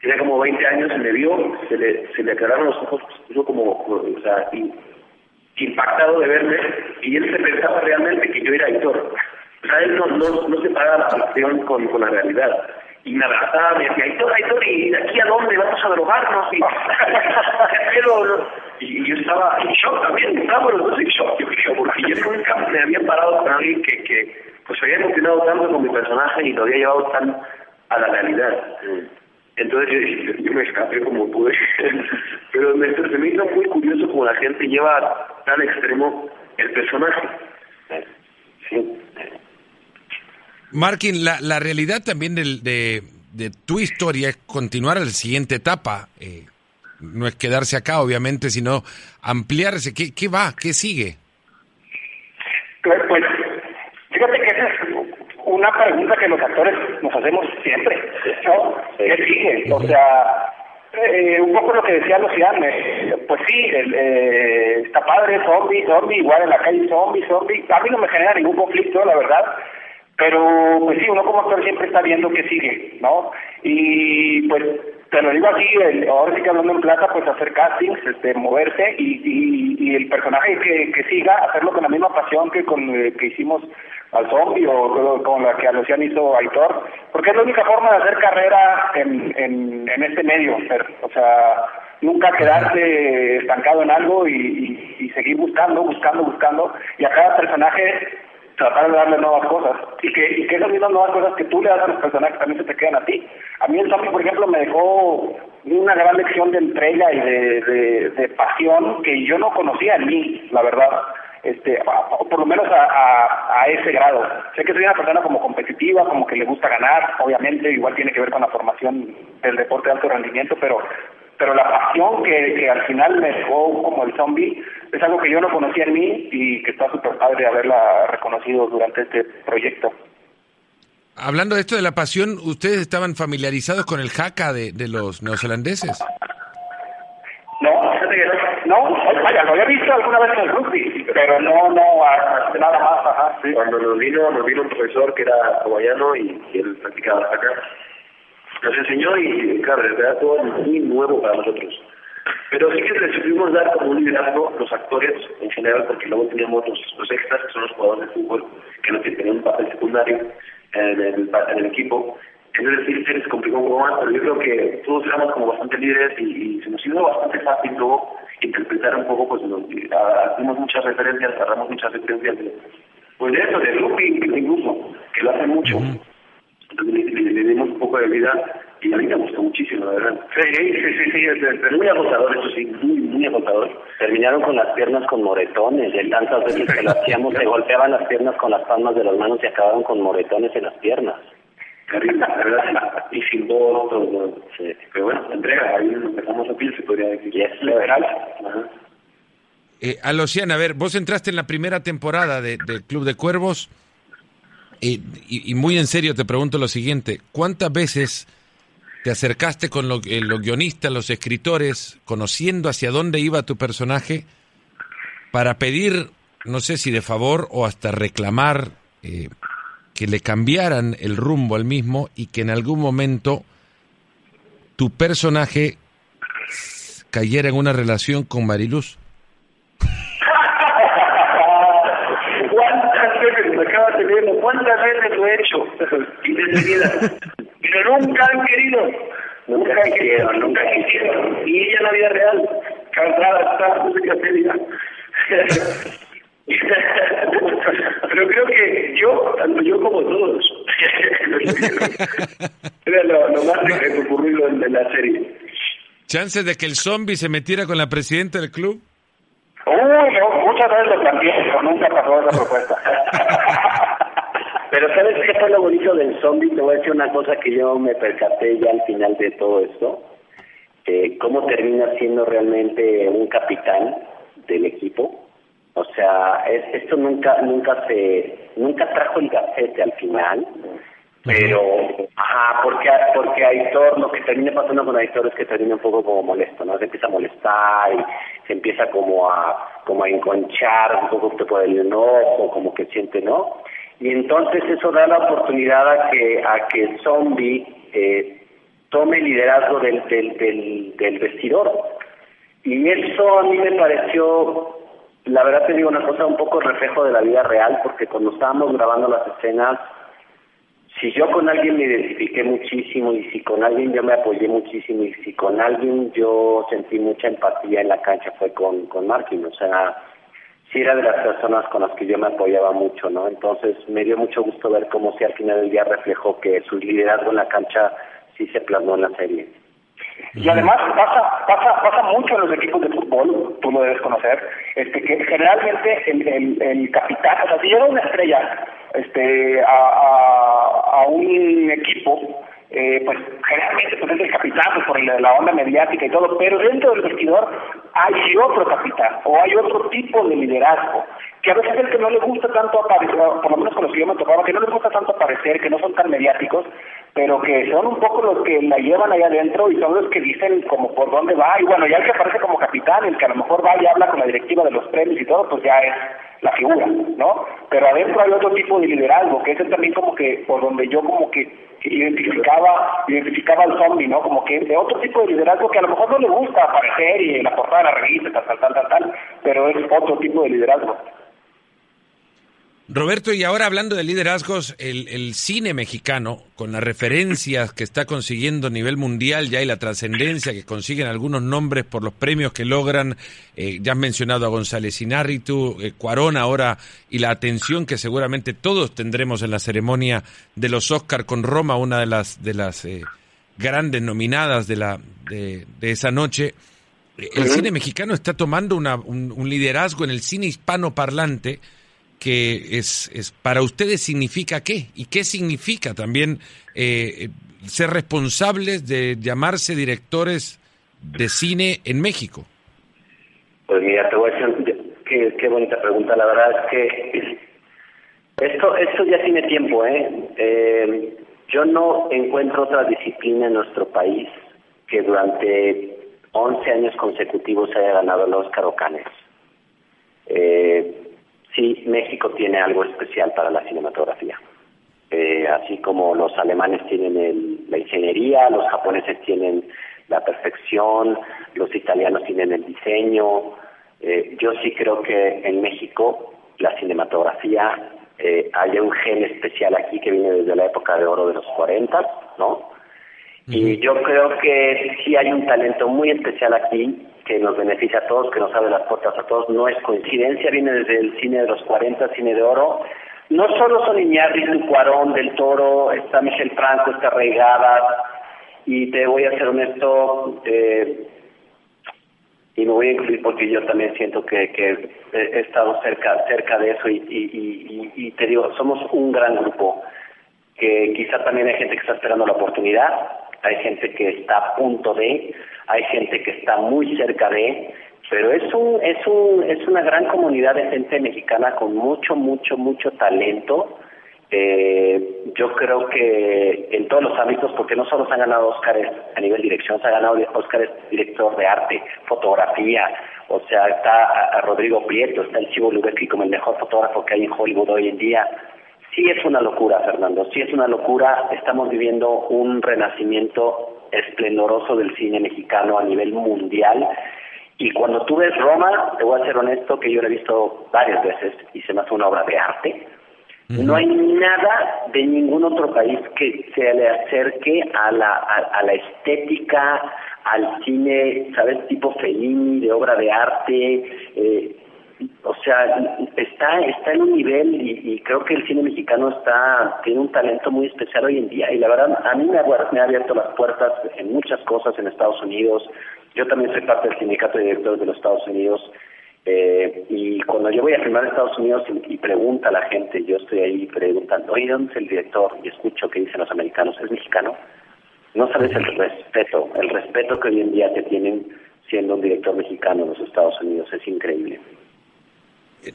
tenía como 20 años me vio, se le, se le aclararon los ojos, yo como, o sea, y impactado de verme y él se pensaba realmente que yo era actor. O sea, él no, no, no separaba la ficción con, con la realidad. Y me abrazaba, me decía, Aitor, Aitor, ¿y de aquí a dónde vamos a drogarnos? Y, y yo estaba en shock también, estábamos los dos en shock, yo creo, porque yo nunca me había parado con alguien que, que pues había emocionado tanto con mi personaje y lo había llevado tan a la realidad. Entonces yo, me escapé como pude, pero me, se me muy curioso como la gente lleva tan extremo el personaje. Sí. Markin, la, la realidad también del, de, de tu historia es continuar a la siguiente etapa. Eh, no es quedarse acá, obviamente, sino ampliarse. ¿Qué, qué va? ¿Qué sigue? Pues, pues fíjate que esa es una pregunta que los actores nos hacemos siempre, ¿no? ¿Qué sigue? O sea, eh, un poco lo que decía Luciano, eh, pues sí, el, eh, está padre, zombie, zombie, igual en la calle zombie, zombie. A mí no me genera ningún conflicto, la verdad. Pero, pues sí, uno como actor siempre está viendo qué sigue, ¿no? Y pues te lo digo así, el, ahora sí que hablando en plata, pues hacer castings, este, moverse y, y, y el personaje que, que siga, hacerlo con la misma pasión que con eh, que hicimos al zombie o con la que a Luciano hizo Aitor, porque es la única forma de hacer carrera en, en, en este medio, o sea, nunca quedarse estancado en algo y, y, y seguir buscando, buscando, buscando, y a cada personaje tratar de darle nuevas cosas y que, y que esas mismas nuevas cosas que tú le das a los personajes también se te quedan a ti. A mí el zombie, por ejemplo, me dejó una gran lección de entrega y de, de, pasión que yo no conocía en mí, la verdad este a, por lo menos a, a, a, ese grado. Sé que soy una persona como competitiva, como que le gusta ganar, obviamente, igual tiene que ver con la formación del deporte de alto rendimiento, pero pero la pasión que, que al final me dejó como el zombie es algo que yo no conocía en mí y que está súper padre haberla reconocido durante este proyecto. Hablando de esto de la pasión, ¿ustedes estaban familiarizados con el jaca de, de los neozelandeses? No, fíjate que no. No, vaya, lo había visto alguna vez en el rugby, pero no, no, nada más, ajá, sí. Cuando nos vino, nos vino un profesor que era hawaiano y, y él practicaba acá. Nos enseñó y, claro, era todo muy nuevo para nosotros. Pero sí que les supimos dar como un liderazgo los actores en general, porque luego teníamos los, los extras, que son los jugadores de fútbol, que no tenían un papel secundario en el, en el equipo. Entonces sí se les complicó un poco más, pero yo creo que todos éramos como bastante líderes y, y se nos hizo bastante fácil luego interpretar un poco, pues nos hacemos muchas referencias, agarramos muchas referencias de, pues de eso, de rugby incluso, que lo hacen mucho. Entonces le, le, le, dimos un poco de vida y a mí me gustó muchísimo, la verdad. Sí, sí, sí, sí, es, es muy agotador, eso sí, muy, muy agotador. Terminaron con las piernas con moretones, de tantas veces que lo hacíamos, se golpeaban las piernas con las palmas de las manos y acabaron con moretones en las piernas. Terrible, la verdad, y sin voz, todo, sí. pero bueno, entrega, ahí empezamos a piel, se podría decir. Yes. Liberal. Ajá. Eh, Alociana, a ver, vos entraste en la primera temporada de, del Club de Cuervos y, y, y, muy en serio te pregunto lo siguiente, ¿cuántas veces te acercaste con lo, eh, los guionistas, los escritores, conociendo hacia dónde iba tu personaje para pedir, no sé si de favor o hasta reclamar eh, que le cambiaran el rumbo al mismo y que en algún momento tu personaje cayera en una relación con Mariluz? ¿Cuántas veces me acabas de? ¿Cuántas veces lo he hecho? Pero nunca han querido. Nunca quisieron, nunca quisieron. Y ella en la vida real, cansada está, no sé qué ya. Pero creo que yo, tanto yo como todos, era lo, lo más recurrido en, en la serie. ¿Chances de que el zombie se metiera con la presidenta del club? Uy, no, muchas veces lo planteé, pero nunca pasó esa propuesta. Pero ¿sabes qué fue lo bonito del zombie? Te voy a decir una cosa que yo me percaté ya al final de todo esto. Eh, cómo termina siendo realmente un capitán del equipo. O sea, es, esto nunca nunca se nunca trajo el gacete al final pero, ajá, porque, porque Aitor, lo que termina pasando con Aitor es que termina un poco como molesto, ¿no? Se empieza a molestar y se empieza como a, como a enconchar un poco por el enojo, como que siente, ¿no? Y entonces eso da la oportunidad a que, a que zombie eh, tome el liderazgo del, del, del, vestidor. Y eso a mí me pareció, la verdad te digo una cosa, un poco reflejo de la vida real, porque cuando estábamos grabando las escenas, si yo con alguien me identifiqué muchísimo y si con alguien yo me apoyé muchísimo y si con alguien yo sentí mucha empatía en la cancha fue con, con Markin, o sea, sí era de las personas con las que yo me apoyaba mucho, ¿no? Entonces me dio mucho gusto ver cómo si al final del día reflejó que su liderazgo en la cancha sí se plasmó en la serie. Y además pasa, pasa, pasa mucho en los equipos de fútbol, tú lo debes conocer, este que generalmente el, el, el capitán, o sea, si llega una estrella este a, a, a un equipo, eh, pues generalmente pues es el capitán pues, por la onda mediática y todo, pero dentro del vestidor hay otro capitán o hay otro tipo de liderazgo que a veces es el que no le gusta tanto aparecer, por lo menos con los que yo me tocaba, que no les gusta tanto aparecer, que no son tan mediáticos, pero que son un poco los que la llevan allá adentro y son los que dicen como por dónde va, y bueno, ya el que aparece como capitán, el que a lo mejor va y habla con la directiva de los premios y todo, pues ya es la figura, ¿no? Pero adentro hay otro tipo de liderazgo, que ese también como que, por donde yo como que identificaba identificaba al zombie, ¿no? Como que de otro tipo de liderazgo que a lo mejor no le gusta aparecer y la portada de la revista, tal, tal, tal, tal pero es otro tipo de liderazgo. Roberto, y ahora hablando de liderazgos, el, el, cine mexicano, con las referencias que está consiguiendo a nivel mundial ya y la trascendencia que consiguen algunos nombres por los premios que logran, eh, ya has mencionado a González Inárritu, eh, Cuarón ahora, y la atención que seguramente todos tendremos en la ceremonia de los Oscar con Roma, una de las, de las eh, grandes nominadas de, la, de, de esa noche. El cine mexicano está tomando una, un, un liderazgo en el cine hispano parlante que es, es para ustedes significa qué y qué significa también eh, ser responsables de llamarse directores de cine en México. Pues mira, te voy a decir qué bonita pregunta. La verdad es que esto esto ya tiene tiempo, ¿eh? ¿eh? Yo no encuentro otra disciplina en nuestro país que durante 11 años consecutivos haya ganado el Oscar o Cannes. Eh, Sí, México tiene algo especial para la cinematografía. Eh, así como los alemanes tienen el, la ingeniería, los japoneses tienen la perfección, los italianos tienen el diseño. Eh, yo sí creo que en México la cinematografía eh, hay un gen especial aquí que viene desde la época de oro de los 40, ¿no? Y yo creo que sí hay un talento muy especial aquí que nos beneficia a todos, que nos abre las puertas a todos. No es coincidencia, viene desde el cine de los 40, cine de oro. No solo son Iñárritu, Cuarón, Del Toro, está Michel Franco, está Reigadas, y te voy a ser honesto, eh, y me voy a incluir porque yo también siento que, he estado cerca cerca de eso y, y te digo, somos un gran grupo que quizá también hay gente que está esperando la oportunidad, hay gente que está a punto de, hay gente que está muy cerca de, pero es un es un es una gran comunidad de gente mexicana con mucho mucho mucho talento. Eh, yo creo que en todos los ámbitos, porque no solo se han ganado Óscares a nivel dirección, se han ganado Óscares director de arte, fotografía, o sea, está Rodrigo Prieto, está el Chivo Lubeski como el mejor fotógrafo que hay en Hollywood hoy en día, Sí es una locura, Fernando, sí es una locura. Estamos viviendo un renacimiento esplendoroso del cine mexicano a nivel mundial. Y cuando tú ves Roma, te voy a ser honesto que yo lo he visto varias veces y se me hace una obra de arte. No hay nada de ningún otro país que se le acerque a la, a, la estética, al cine, ¿sabes? Tipo Fellini, de obra de arte. Eh, o sea, está está en un nivel y, creo que el cine mexicano está tiene un talento muy especial hoy en día y la verdad a mí me ha, me ha abierto las puertas en muchas cosas en Estados Unidos. Yo también soy parte del sindicato de directores de los Estados Unidos eh, y cuando yo voy a filmar en Estados Unidos y, pregunta a la gente, yo estoy ahí preguntando, oye, ¿dónde es el director? Y escucho que dicen los americanos, ¿es mexicano? No sabes el respeto, el respeto que hoy en día te tienen siendo un director mexicano en los Estados Unidos, es increíble.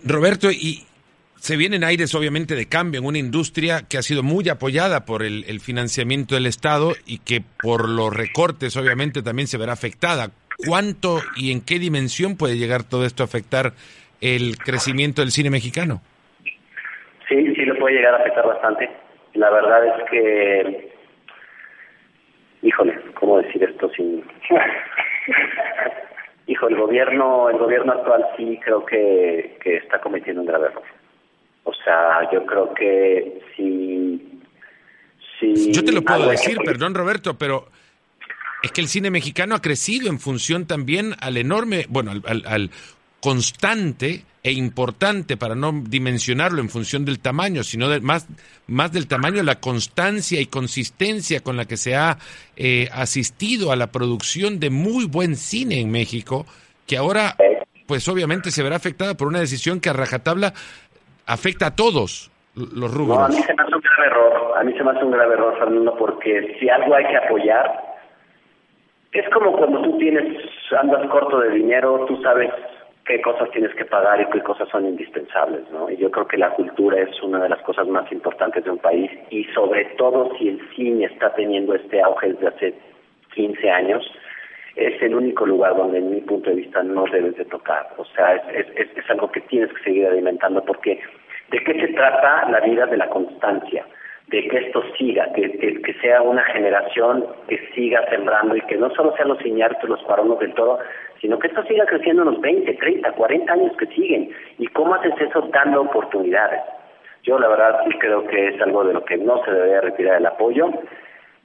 Roberto, y se vienen aires obviamente de cambio en una industria que ha sido muy apoyada por el, financiamiento del Estado y que por los recortes obviamente también se verá afectada. ¿Cuánto y en qué dimensión puede llegar todo esto a afectar el crecimiento del cine mexicano? Sí, sí lo puede llegar a afectar bastante. La verdad es que, híjole, ¿cómo decir esto sin... Hijo, el gobierno, el gobierno actual sí creo que, que está cometiendo un grave error. O sea, yo creo que si yo te lo puedo decir, perdón Roberto, pero es que el cine mexicano ha crecido en función también al enorme, bueno, al, al constante e importante para no dimensionarlo en función del tamaño, sino más, más del tamaño, la constancia y consistencia con la que se ha eh, asistido a la producción de muy buen cine en México, que ahora, pues obviamente se verá afectada por una decisión que a rajatabla afecta a todos los rubros. No, a mí se me hace un grave error, a mí se me hace un grave error, Fernando, porque si algo hay que apoyar, es como cuando tú tienes, andas corto de dinero, tú sabes qué cosas tienes que pagar y qué cosas son indispensables, ¿no? Y yo creo que la cultura es una de las cosas más importantes de un país y sobre todo si el cine está teniendo este auge desde hace 15 años, es el único lugar donde en mi punto de vista no debes de tocar. O sea, es, es, es algo que tienes que seguir alimentando porque ¿de qué se trata la vida de la constancia? De que esto siga, que, que, sea una generación que siga sembrando y que no solo sean los ciñartos, los paronos del todo, sino que esto siga creciendo en los 20, 30, 40 años que siguen. ¿Y cómo haces eso dando oportunidades? Yo la verdad creo que es algo de lo que no se debe retirar el apoyo,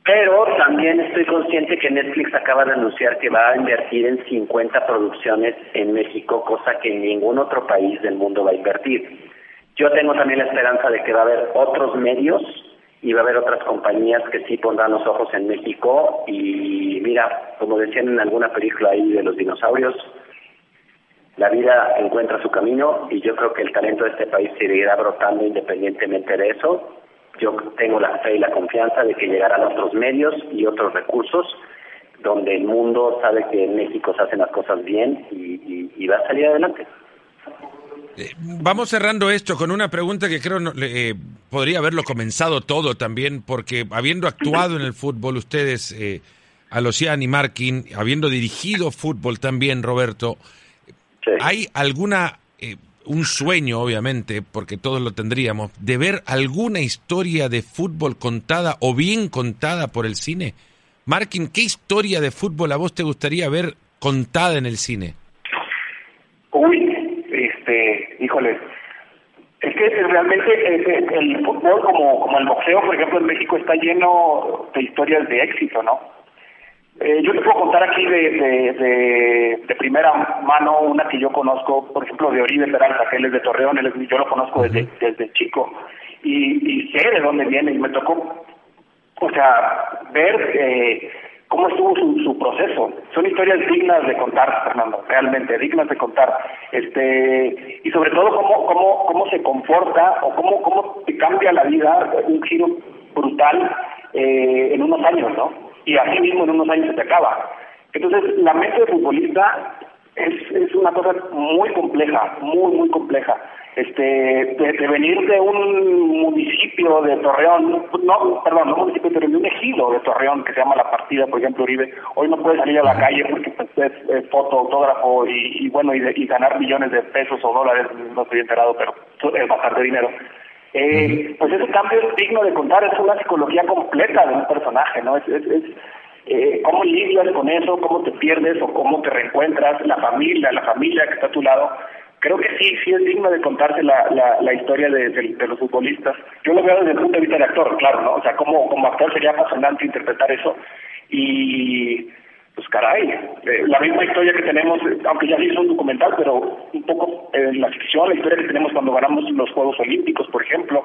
pero también estoy consciente que Netflix acaba de anunciar que va a invertir en 50 producciones en México, cosa que ningún otro país del mundo va a invertir. Yo tengo también la esperanza de que va a haber otros medios y va a haber otras compañías que sí pondrán los ojos en México y mira, como decían en alguna película ahí de los dinosaurios, la vida encuentra su camino y yo creo que el talento de este país seguirá brotando independientemente de eso. Yo tengo la fe y la confianza de que llegarán otros medios y otros recursos donde el mundo sabe que en México se hacen las cosas bien y, y va a salir adelante. Eh, vamos cerrando esto con una pregunta que creo eh, podría haberlo comenzado todo también, porque habiendo actuado en el fútbol ustedes, eh, Alocian y Markin, habiendo dirigido fútbol también, Roberto, ¿hay alguna, eh, un sueño obviamente, porque todos lo tendríamos, de ver alguna historia de fútbol contada o bien contada por el cine? Markin, ¿qué historia de fútbol a vos te gustaría ver contada en el cine? Uy, este, híjole, es que realmente el fútbol, como, como el boxeo, por ejemplo, en México está lleno de historias de éxito, ¿no? Eh, yo te puedo contar aquí de, de, de, primera mano una que yo conozco, por ejemplo, de Oribe Peralta, que él es de Torreón, él yo lo conozco desde, desde chico, y, y sé de dónde viene, y me tocó, o sea, ver eh, cómo estuvo su, su proceso. Son historias dignas de contar, Fernando, realmente dignas de contar. Este y sobre todo cómo cómo cómo se comporta o cómo cómo te cambia la vida un giro brutal eh, en unos años, ¿no? Y así mismo en unos años se te acaba. Entonces, la mente de futbolista es, es una cosa muy compleja, muy, muy compleja. Este, de, venir de un municipio de Torreón, no, perdón, no municipio, pero de un ejido de Torreón que se llama La Partida, por ejemplo, Uribe, hoy no puede salir a la calle porque pues, es, foto, autógrafo y, bueno, y, y ganar millones de pesos o dólares, no estoy enterado, pero es bastante dinero. Eh, pues ese cambio es digno de contar, es una psicología completa de un personaje, ¿no? Es, es, es eh, cómo lidias con eso, cómo te pierdes o cómo te reencuentras, la familia, la familia que está a tu lado. Creo que sí, sí es digno de contarse la, la, la historia de, los futbolistas. Yo lo veo desde el punto de vista de actor, claro, ¿no? O sea, como, como actor sería apasionante interpretar eso. Y pues caray, eh, la misma historia que tenemos, aunque ya hizo un documental, pero un poco en la ficción, la historia que tenemos cuando ganamos los Juegos Olímpicos, por ejemplo,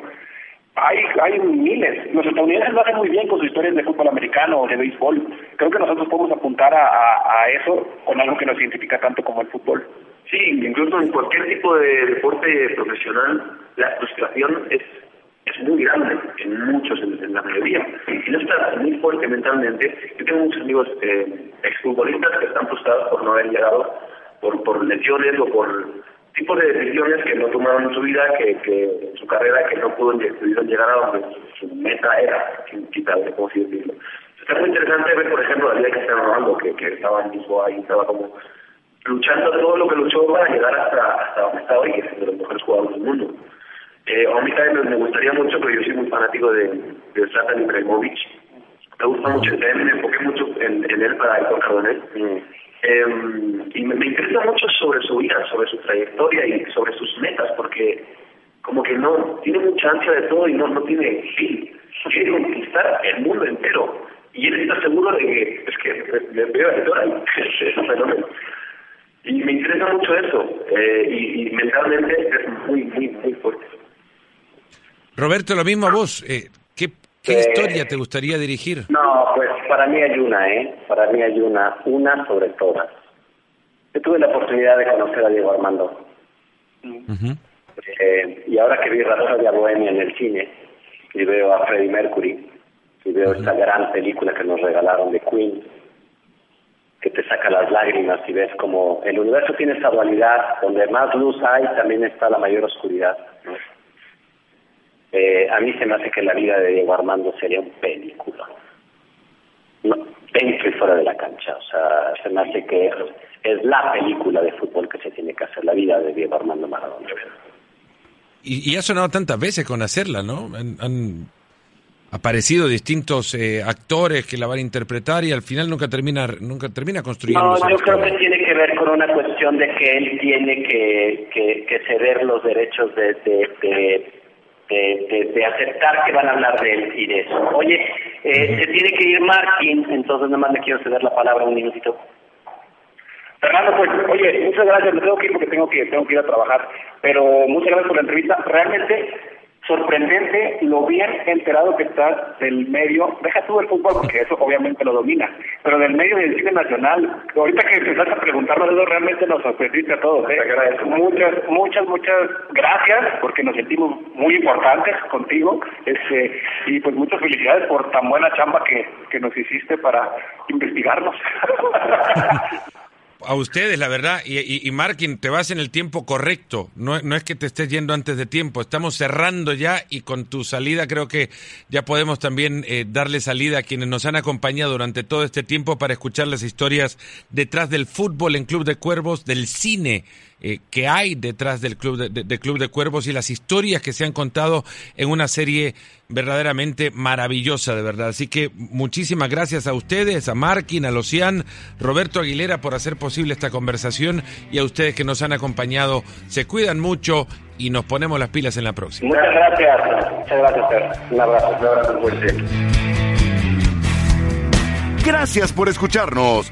hay, hay miles. Los estadounidenses lo hacen muy bien con sus historias de fútbol americano o de béisbol. Creo que nosotros podemos apuntar a, a, eso con algo que nos identifica tanto como el fútbol. Sí, incluso en cualquier tipo de deporte profesional, la frustración es es muy grande en muchos, en, la mayoría. Si no estás muy fuerte mentalmente, yo tengo muchos amigos eh, exfutbolistas que están frustrados por no haber llegado, por, por lesiones o por tipo de decisiones que no tomaron en su vida, que, que su carrera, que no pudieron llegar a donde su meta era, quitarle, como así decirlo. Está muy interesante ver, por ejemplo, la vida que está Ronaldo, que, que estaba en Lisboa y estaba como luchando todo lo que luchó para llegar hasta, hasta donde está hoy, que es uno de los mejores jugadores del mundo. Eh, a mí también me gustaría mucho, pero yo soy muy fanático de, de Zlatan Ibrahimovic. Me gusta mucho, también me enfoqué mucho en, en él para el Cardonel. Mm. Eh, y me, me, interesa mucho sobre su vida, sobre su trayectoria y sobre sus metas, porque como que no tiene mucha ansia de todo y no, no tiene fin. Quiere conquistar el mundo entero. Y él está seguro de que es que le veo a es un fenómeno. Y me interesa mucho eso. Eh, y, y mentalmente es muy, muy, muy fuerte. Roberto, lo mismo a vos. Eh, ¿Qué, qué eh, historia te gustaría dirigir? No, pues para mí hay una, ¿eh? Para mí hay una, una sobre todas. Yo tuve la oportunidad de conocer a Diego Armando. Uh -huh. Eh, y ahora que vi Rhapsodia Bohemia en el cine, y veo a Freddie Mercury, y veo esta gran película que nos regalaron de Queen, que te saca las lágrimas y ves como el universo tiene esta dualidad, donde más luz hay, también está la mayor oscuridad. ¿no? Eh, a mí se me hace que la vida de Diego Armando sería un película. No, dentro y fuera de la cancha. O sea, se me hace que es la película de fútbol que se tiene que hacer, la vida de Diego Armando Maradona. Y, y ha sonado tantas veces con hacerla, ¿no? Han, han aparecido distintos eh, actores que la van a interpretar y al final nunca termina nunca termina construyendo. No, yo creo que tiene que ver con una cuestión de que él tiene que, que, que ceder los derechos de, de, de de, de, de, aceptar que van a hablar de él y de eso. Oye, eh, se tiene que ir Martín, entonces nada más le quiero ceder la palabra un minutito. Fernando, pues, oye, muchas gracias, me tengo que ir porque tengo que, tengo que ir a trabajar, pero muchas gracias por la entrevista. Realmente sorprendente lo bien enterado que estás del medio, deja tú el fútbol porque eso obviamente lo domina, pero del medio del cine nacional, ahorita que empezaste a preguntarnos eso realmente nos sorprendiste a todos, ¿eh? muchas, muchas, muchas gracias porque nos sentimos muy importantes contigo, este, y pues muchas felicidades por tan buena chamba que, que nos hiciste para investigarnos. a ustedes, la verdad, y, y, y, te vas en el tiempo correcto, no, no, es que te estés yendo antes de tiempo, estamos cerrando ya y con tu salida creo que ya podemos también eh, darle salida a quienes nos han acompañado durante todo este tiempo para escuchar las historias detrás del fútbol en Club de Cuervos, del cine eh, que hay detrás del Club de, de, de, Club de Cuervos y las historias que se han contado en una serie verdaderamente maravillosa, de verdad. Así que muchísimas gracias a ustedes, a Markin, a Locian, Roberto Aguilera por hacer posible esta conversación y a ustedes que nos han acompañado. Se cuidan mucho y nos ponemos las pilas en la próxima. Muchas gracias. Muchas gracias, Fer. Un abrazo. Un abrazo fuerte. Gracias por escucharnos.